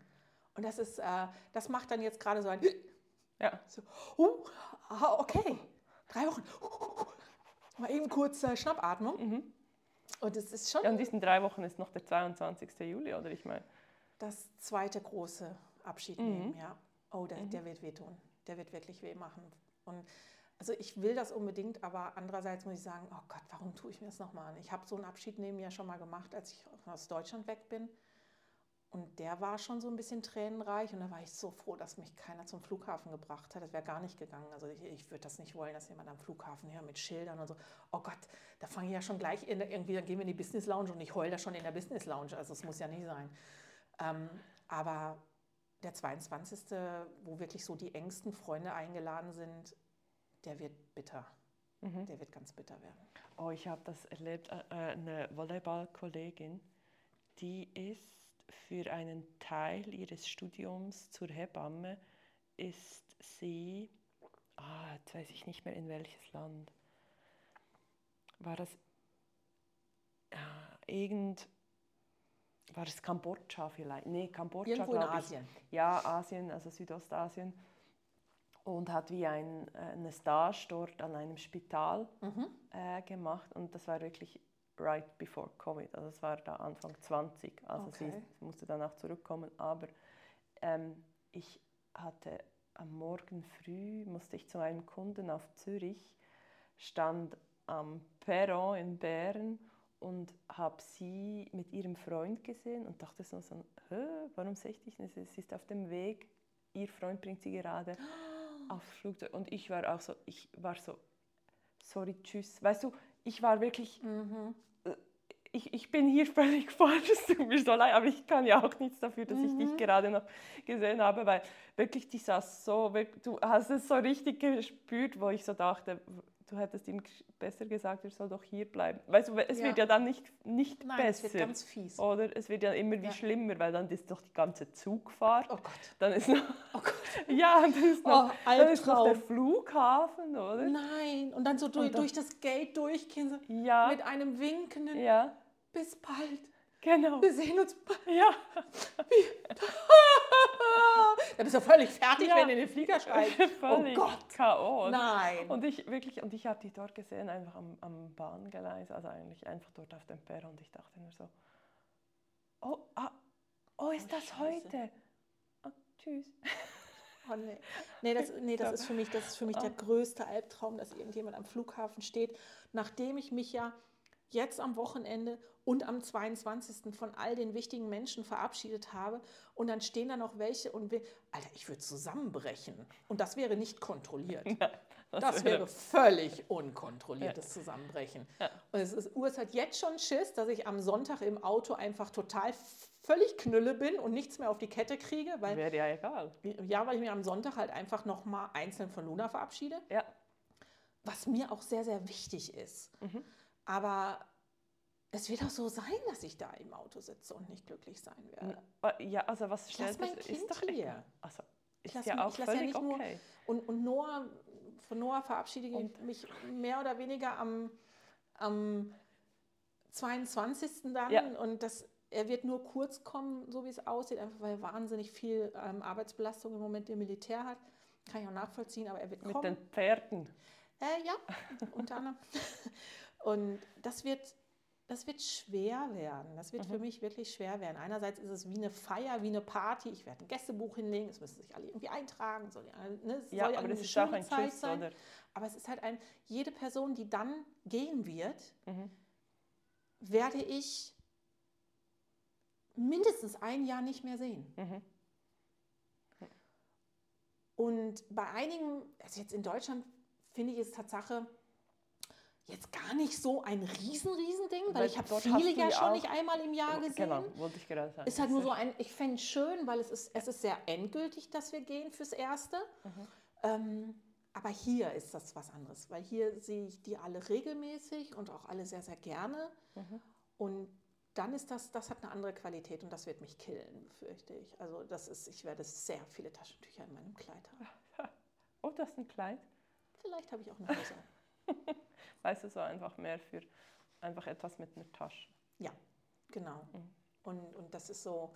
Speaker 2: Und das ist, äh, das macht dann jetzt gerade so ein,
Speaker 1: Ja,
Speaker 2: so, uh, okay, drei Wochen. Mal eben kurz äh, Schnappatmung.
Speaker 1: Mhm.
Speaker 2: Und es ist schon
Speaker 1: ja, in diesen drei Wochen ist noch der 22. Juli, oder ich meine.
Speaker 2: das zweite große Abschied
Speaker 1: Mhm.
Speaker 2: nehmen, ja. Oh, der, der wird wehtun. Der wird wirklich weh machen. Und also ich will das unbedingt, aber andererseits muss ich sagen, oh Gott, warum tue ich mir das nochmal an? Ich habe so einen Abschied nehmen ja schon mal gemacht, als ich aus Deutschland weg bin. Und der war schon so ein bisschen tränenreich und da war ich so froh, dass mich keiner zum Flughafen gebracht hat. Das wäre gar nicht gegangen. Also ich, ich würde das nicht wollen, dass jemand am Flughafen hier mit Schildern und so. Oh Gott, da fange ich ja schon gleich in, irgendwie, dann gehen wir in die Business Lounge und ich heule da schon in der Business Lounge. Also es muss ja nicht sein. Ähm, aber der 22., wo wirklich so die engsten Freunde eingeladen sind, der wird bitter.
Speaker 1: Mhm.
Speaker 2: Der wird ganz bitter werden.
Speaker 1: Oh, ich habe das erlebt. Äh, äh, eine Volleyballkollegin, die ist für einen Teil ihres Studiums zur Hebamme, ist sie, ah, jetzt weiß ich nicht mehr in welches Land, war das äh, irgend, war es Kambodscha vielleicht? Nee, Kambodscha,
Speaker 2: Irgendwo in
Speaker 1: glaub ich.
Speaker 2: Asien.
Speaker 1: Ja, Asien, also Südostasien. Und hat wie ein, eine Stage dort an einem Spital
Speaker 2: Mhm.
Speaker 1: äh, gemacht. Und das war wirklich right before Covid. Also es war da Anfang 20. Also
Speaker 2: Okay.
Speaker 1: sie musste danach zurückkommen. Aber ähm, ich hatte am Morgen früh, musste ich zu einem Kunden auf Zürich, stand am Perron in Bern und habe sie mit ihrem Freund gesehen und dachte so, so warum sehe ich dich nicht? Sie ist auf dem Weg, ihr Freund bringt sie gerade aufs Flugzeug und ich war auch so, ich war so, sorry, tschüss. Weißt du, ich war wirklich,
Speaker 2: Mhm.
Speaker 1: ich, ich bin hier völlig falsch, es tut mir so leid, aber ich kann ja auch nichts dafür, dass ich
Speaker 2: Mhm.
Speaker 1: dich gerade noch gesehen habe, weil wirklich, die saß so, du hast es so richtig gespürt, wo ich so dachte, du hättest ihm besser gesagt, er soll doch hier bleiben. Weißt du, es
Speaker 2: Ja.
Speaker 1: wird ja dann nicht, nicht
Speaker 2: Nein, es
Speaker 1: besser.
Speaker 2: wird ganz fies.
Speaker 1: oder es wird ja immer wie
Speaker 2: Ja.
Speaker 1: schlimmer, weil dann ist doch die ganze Zugfahrt.
Speaker 2: Oh Gott.
Speaker 1: Dann ist noch,
Speaker 2: Oh Gott.
Speaker 1: ja, dann ist noch,
Speaker 2: Oh,
Speaker 1: dann ist noch der. Flughafen, oder?
Speaker 2: Nein. Und dann so durch,
Speaker 1: dann-
Speaker 2: durch das Gate durchgehen, so
Speaker 1: Ja,
Speaker 2: mit einem winkenden
Speaker 1: ja,
Speaker 2: Bis bald.
Speaker 1: Genau.
Speaker 2: Wir sehen uns.
Speaker 1: Ja,
Speaker 2: Da bist du völlig fertig,
Speaker 1: Ja.
Speaker 2: wenn du in den Flieger steigst. Oh Gott.
Speaker 1: K.O. oder?
Speaker 2: Nein.
Speaker 1: Und ich wirklich, und ich habe die dort gesehen, einfach am, am Bahngleis, also eigentlich einfach dort auf dem Perron. Und ich dachte nur so, oh, ah, oh ist
Speaker 2: Oh,
Speaker 1: das
Speaker 2: Scheiße.
Speaker 1: heute? Oh, tschüss.
Speaker 2: Oh, nee. Nee, das, nee, das ist für mich, das ist für mich der
Speaker 1: Oh.
Speaker 2: größte Albtraum, dass irgendjemand am Flughafen steht, nachdem ich mich ja jetzt am Wochenende und am 22. von all den wichtigen Menschen verabschiedet habe. Und dann stehen da noch welche und wir, Alter, ich würde zusammenbrechen. Und das wäre nicht kontrolliert. Das wäre völlig unkontrolliertes Zusammenbrechen.
Speaker 1: Ja.
Speaker 2: Und es ist, Urs hat jetzt schon Schiss, dass ich am Sonntag im Auto einfach total völlig knülle bin und nichts mehr auf die Kette kriege, weil
Speaker 1: Wäre ja egal.
Speaker 2: ja, weil ich mir am Sonntag halt einfach nochmal einzeln von Luna verabschiede,
Speaker 1: Ja,
Speaker 2: was mir auch sehr, sehr wichtig ist.
Speaker 1: Mhm.
Speaker 2: Aber es wird auch so sein, dass ich da im Auto sitze und nicht glücklich sein werde.
Speaker 1: Äh, ja also was
Speaker 2: Ich lass
Speaker 1: stellt
Speaker 2: mein
Speaker 1: das?
Speaker 2: Kind
Speaker 1: Ist doch
Speaker 2: hier.
Speaker 1: egal. Also,
Speaker 2: Ich
Speaker 1: ist
Speaker 2: lass
Speaker 1: ja
Speaker 2: mich-
Speaker 1: auch
Speaker 2: ich lass ja
Speaker 1: völlig
Speaker 2: nicht nur-
Speaker 1: okay.
Speaker 2: Und, und Noah, von Noah verabschiede ich mich mehr oder weniger am, am 22. dann.
Speaker 1: Ja.
Speaker 2: Und das, er wird nur kurz kommen, so wie es aussieht, einfach weil er wahnsinnig viel ähm, Arbeitsbelastung im Moment im Militär hat. Kann ich auch nachvollziehen, aber er wird
Speaker 1: Mit
Speaker 2: kommen.
Speaker 1: den Pferden.
Speaker 2: Äh, ja, unter anderem. Und das wird, das wird schwer werden. Das wird
Speaker 1: Mhm.
Speaker 2: für mich wirklich schwer werden. Einerseits ist es wie eine Feier, wie eine Party. Ich werde ein Gästebuch hinlegen. Es müssen sich alle irgendwie eintragen. Soll, ja, ne? es
Speaker 1: Ja,
Speaker 2: soll
Speaker 1: aber das ist auch ein
Speaker 2: Zeit
Speaker 1: Tschüss,
Speaker 2: sein.
Speaker 1: oder?
Speaker 2: Aber es ist halt ein, jede Person, die dann gehen wird,
Speaker 1: Mhm.
Speaker 2: werde ich mindestens ein Jahr nicht mehr sehen.
Speaker 1: Mhm.
Speaker 2: Und bei einigen, also jetzt in Deutschland, finde ich es Tatsache, jetzt gar nicht so ein riesen, riesen Ding, weil,
Speaker 1: Weil
Speaker 2: ich habe viele ja schon
Speaker 1: auch-
Speaker 2: nicht einmal im Jahr gesehen.
Speaker 1: Genau, wollte ich gerade sagen.
Speaker 2: Ist halt nur so ein, ich fände es schön, weil es ist, es ist sehr endgültig, dass wir gehen fürs Erste. Ähm, aber hier ist das was anderes, weil hier sehe ich die alle regelmäßig und auch alle sehr, sehr gerne. Und dann ist das, das hat eine andere Qualität und das wird mich killen, fürchte ich. Also das ist, ich werde sehr viele Taschentücher in meinem Kleid haben.
Speaker 1: Oh, das ist ein Kleid.
Speaker 2: Vielleicht habe ich auch eine Hose.
Speaker 1: Weißt du, so einfach mehr für einfach etwas mit einer Tasche.
Speaker 2: Ja, genau. Und, und das ist so,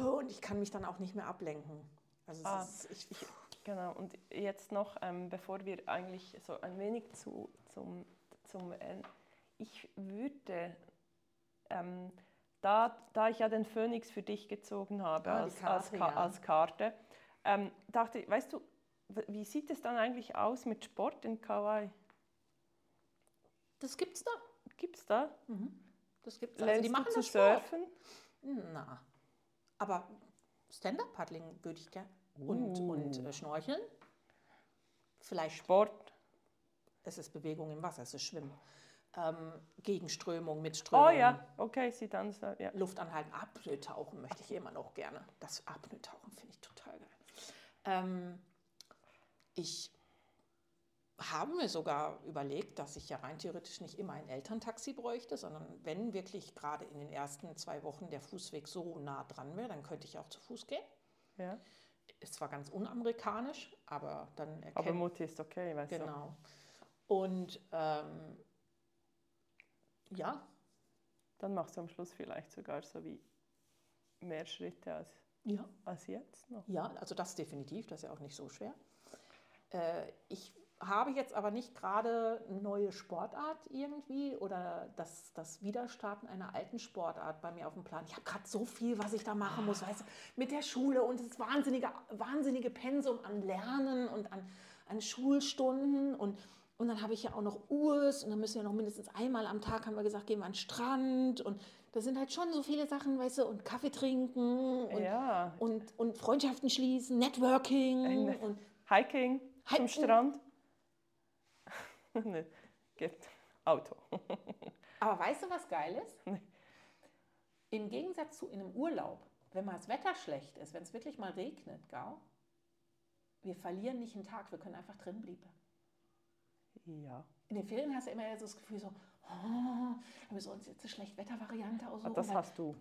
Speaker 2: und ich kann mich dann auch nicht mehr ablenken. Also
Speaker 1: Ah,
Speaker 2: ist, ich,
Speaker 1: Ich, genau, und jetzt noch, ähm, bevor wir eigentlich so ein wenig zu, zum, zum äh, ich würde, ähm, da, da ich ja den Phönix für dich gezogen habe
Speaker 2: Ah,
Speaker 1: als, als,
Speaker 2: Karte,
Speaker 1: Ka
Speaker 2: ja.
Speaker 1: als Karte, ähm, dachte ich, weißt du, wie sieht es dann eigentlich aus mit Sport in Kauai?
Speaker 2: das gibt's da.
Speaker 1: Gibt es da?
Speaker 2: Das gibt's. Also die machen
Speaker 1: du zu
Speaker 2: das Sport.
Speaker 1: surfen?
Speaker 2: Na, aber Stand-Up-Paddling würde ich gerne. Und,
Speaker 1: Uh.
Speaker 2: und äh, Schnorcheln. Vielleicht,
Speaker 1: Sport.
Speaker 2: es ist Bewegung im Wasser, es ist Schwimmen. Ähm, Gegenströmung, Mitströmung.
Speaker 1: Oh ja, okay, sieht dann so, ja.
Speaker 2: Luft anhalten, Apnoe-Tauchen möchte ich immer noch gerne. Das Apnoe-Tauchen finde ich total geil. Ähm, ich habe mir sogar überlegt, dass ich ja rein theoretisch nicht immer ein Elterntaxi bräuchte, sondern wenn wirklich gerade in den ersten zwei Wochen der Fußweg so nah dran wäre, dann könnte ich auch zu Fuß gehen.
Speaker 1: ja.
Speaker 2: Ist zwar ganz unamerikanisch, aber dann erkennt
Speaker 1: Aber Mutti ist okay, weißt du.
Speaker 2: Genau. Und ähm, ja,
Speaker 1: Dann machst du am Schluss vielleicht sogar so wie mehr Schritte als,
Speaker 2: ja,
Speaker 1: als jetzt noch.
Speaker 2: Ja, also das definitiv, das ist ja auch nicht so schwer. Äh, ich habe jetzt aber nicht gerade eine neue Sportart irgendwie oder das, das Wiederstarten einer alten Sportart bei mir auf dem Plan. Ich habe gerade so viel, was ich da machen muss, weißt du, mit der Schule und das wahnsinnige, wahnsinnige Pensum an Lernen und an, an Schulstunden und und dann habe ich ja auch noch Urs und dann müssen wir noch mindestens einmal am Tag, haben wir gesagt, gehen wir an den Strand. Und da sind halt schon so viele Sachen, weißt du, und Kaffee trinken und,
Speaker 1: Ja.
Speaker 2: und, und Freundschaften schließen, Networking. Und
Speaker 1: Hiking
Speaker 2: Hiking.
Speaker 1: zum Strand. ne, geht. Auto.
Speaker 2: Aber weißt du, was geil ist?
Speaker 1: Nee.
Speaker 2: Im Gegensatz zu in einem Urlaub, wenn mal das Wetter schlecht ist, wenn es wirklich mal regnet, gell? wir verlieren nicht einen Tag, wir können einfach drin bleiben.
Speaker 1: Ja.
Speaker 2: In den Ferien hast du immer so das Gefühl so, oh, wir müssen uns jetzt eine Schlechtwettervariante aussuchen.
Speaker 1: das
Speaker 2: weil-
Speaker 1: hast du.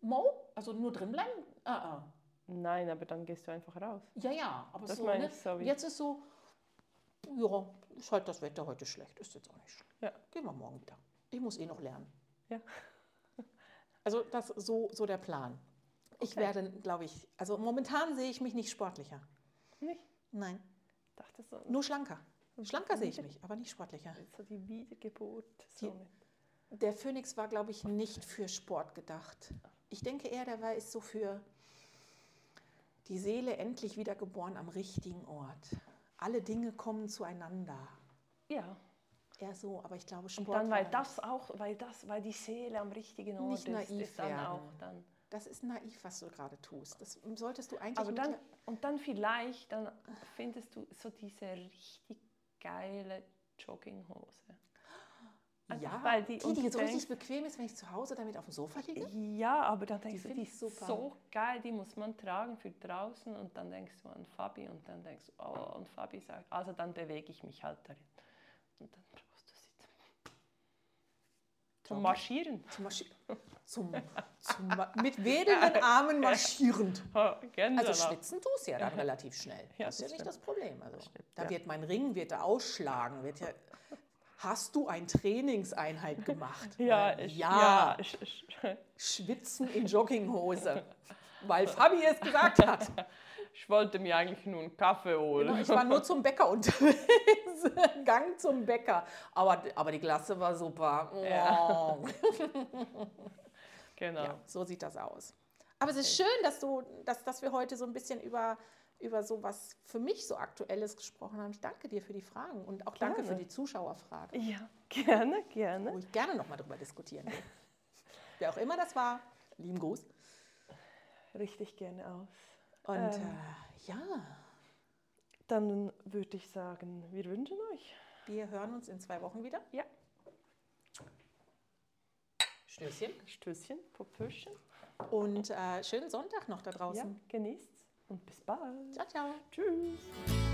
Speaker 2: Mo? Also nur drin bleiben? Ah, ah.
Speaker 1: Nein, aber dann gehst du einfach raus.
Speaker 2: Ja, ja, aber
Speaker 1: Das
Speaker 2: so,
Speaker 1: meine
Speaker 2: ne?
Speaker 1: ich so
Speaker 2: Jetzt ist so, ja, ist halt das Wetter heute schlecht, ist jetzt auch nicht schlimm.
Speaker 1: Ja.
Speaker 2: Gehen wir morgen wieder. Ich muss eh noch lernen.
Speaker 1: Ja.
Speaker 2: Also das ist so, so der Plan. Ich
Speaker 1: Okay.
Speaker 2: werde, glaube ich, also momentan sehe ich mich nicht sportlicher.
Speaker 1: Nicht?
Speaker 2: Nein,
Speaker 1: Dachte so.
Speaker 2: nur schlanker. Schlanker sehe ich mich, aber nicht sportlicher.
Speaker 1: So die Wiedergeburt.
Speaker 2: Die-. Der Phönix war, glaube ich, nicht für Sport gedacht. Ich denke eher, der war ist so für die Seele endlich wiedergeboren am richtigen Ort. Alle Dinge kommen zueinander.
Speaker 1: Ja.
Speaker 2: Eher so, aber ich glaube,
Speaker 1: Und
Speaker 2: Sport.
Speaker 1: dann, weil das auch, weil das, weil die Seele am richtigen Ort
Speaker 2: Nicht
Speaker 1: ist,
Speaker 2: naiv
Speaker 1: ist dann
Speaker 2: werden.
Speaker 1: auch dann.
Speaker 2: Das ist naiv, was du gerade tust. Das solltest du eigentlich.
Speaker 1: Aber dann, und dann vielleicht, dann findest du so diese richtig geile Jogginghose. Einfach
Speaker 2: ja,
Speaker 1: weil die,
Speaker 2: die, die
Speaker 1: du
Speaker 2: so richtig bequem ist, wenn ich zu Hause damit auf dem Sofa liege.
Speaker 1: Ja, aber dann denkst du,
Speaker 2: find
Speaker 1: die ist
Speaker 2: super.
Speaker 1: so geil, die muss man tragen für draußen und dann denkst du an Fabi und dann denkst du, oh, und Fabi sagt, also dann bewege ich mich halt darin. Und dann brauchst du sie zum, zum. Marschieren.
Speaker 2: Zum Marschi zum, zum, Ma- mit wedelnden Armen marschierend.
Speaker 1: Gänsehaut.
Speaker 2: Also schwitzen tust du ja dann relativ schnell.
Speaker 1: Ja,
Speaker 2: das ist ja nicht das Problem. Also, da wird mein Ring wird da ausschlagen. Wird ja, hast du eine Trainingseinheit gemacht?
Speaker 1: Ja,
Speaker 2: Äh,
Speaker 1: ich,
Speaker 2: ja.
Speaker 1: ja. ich, ich,
Speaker 2: Schwitzen in Jogginghose. Weil Fabi es gesagt hat.
Speaker 1: ich wollte mir eigentlich nur einen Kaffee holen.
Speaker 2: Genau, ich war nur zum Bäcker unterwegs. Gang zum Bäcker. Aber, aber die Klasse war super.
Speaker 1: Ja. Genau.
Speaker 2: Ja, so sieht das aus. Aber es ist schön, dass, du, dass, dass wir heute so ein bisschen über, über so was für mich so Aktuelles gesprochen haben. Ich danke dir für die Fragen und auch danke
Speaker 1: Gerne.
Speaker 2: für die Zuschauerfrage,
Speaker 1: Ja, gerne,
Speaker 2: wo
Speaker 1: gerne.
Speaker 2: ich gerne nochmal drüber diskutieren will. Wer auch immer das war, lieben Gruß.
Speaker 1: Richtig gerne aus.
Speaker 2: Und
Speaker 1: Ähm.
Speaker 2: äh, ja,
Speaker 1: Dann würde ich sagen, wir wünschen euch
Speaker 2: Wir hören uns in zwei Wochen wieder.
Speaker 1: Ja.
Speaker 2: Stößchen.
Speaker 1: Stößchen, Popöchen.
Speaker 2: Und äh, schönen Sonntag noch da
Speaker 1: Ja,
Speaker 2: draußen.
Speaker 1: Und bis bald.
Speaker 2: Ciao, ciao.
Speaker 1: Tschüss.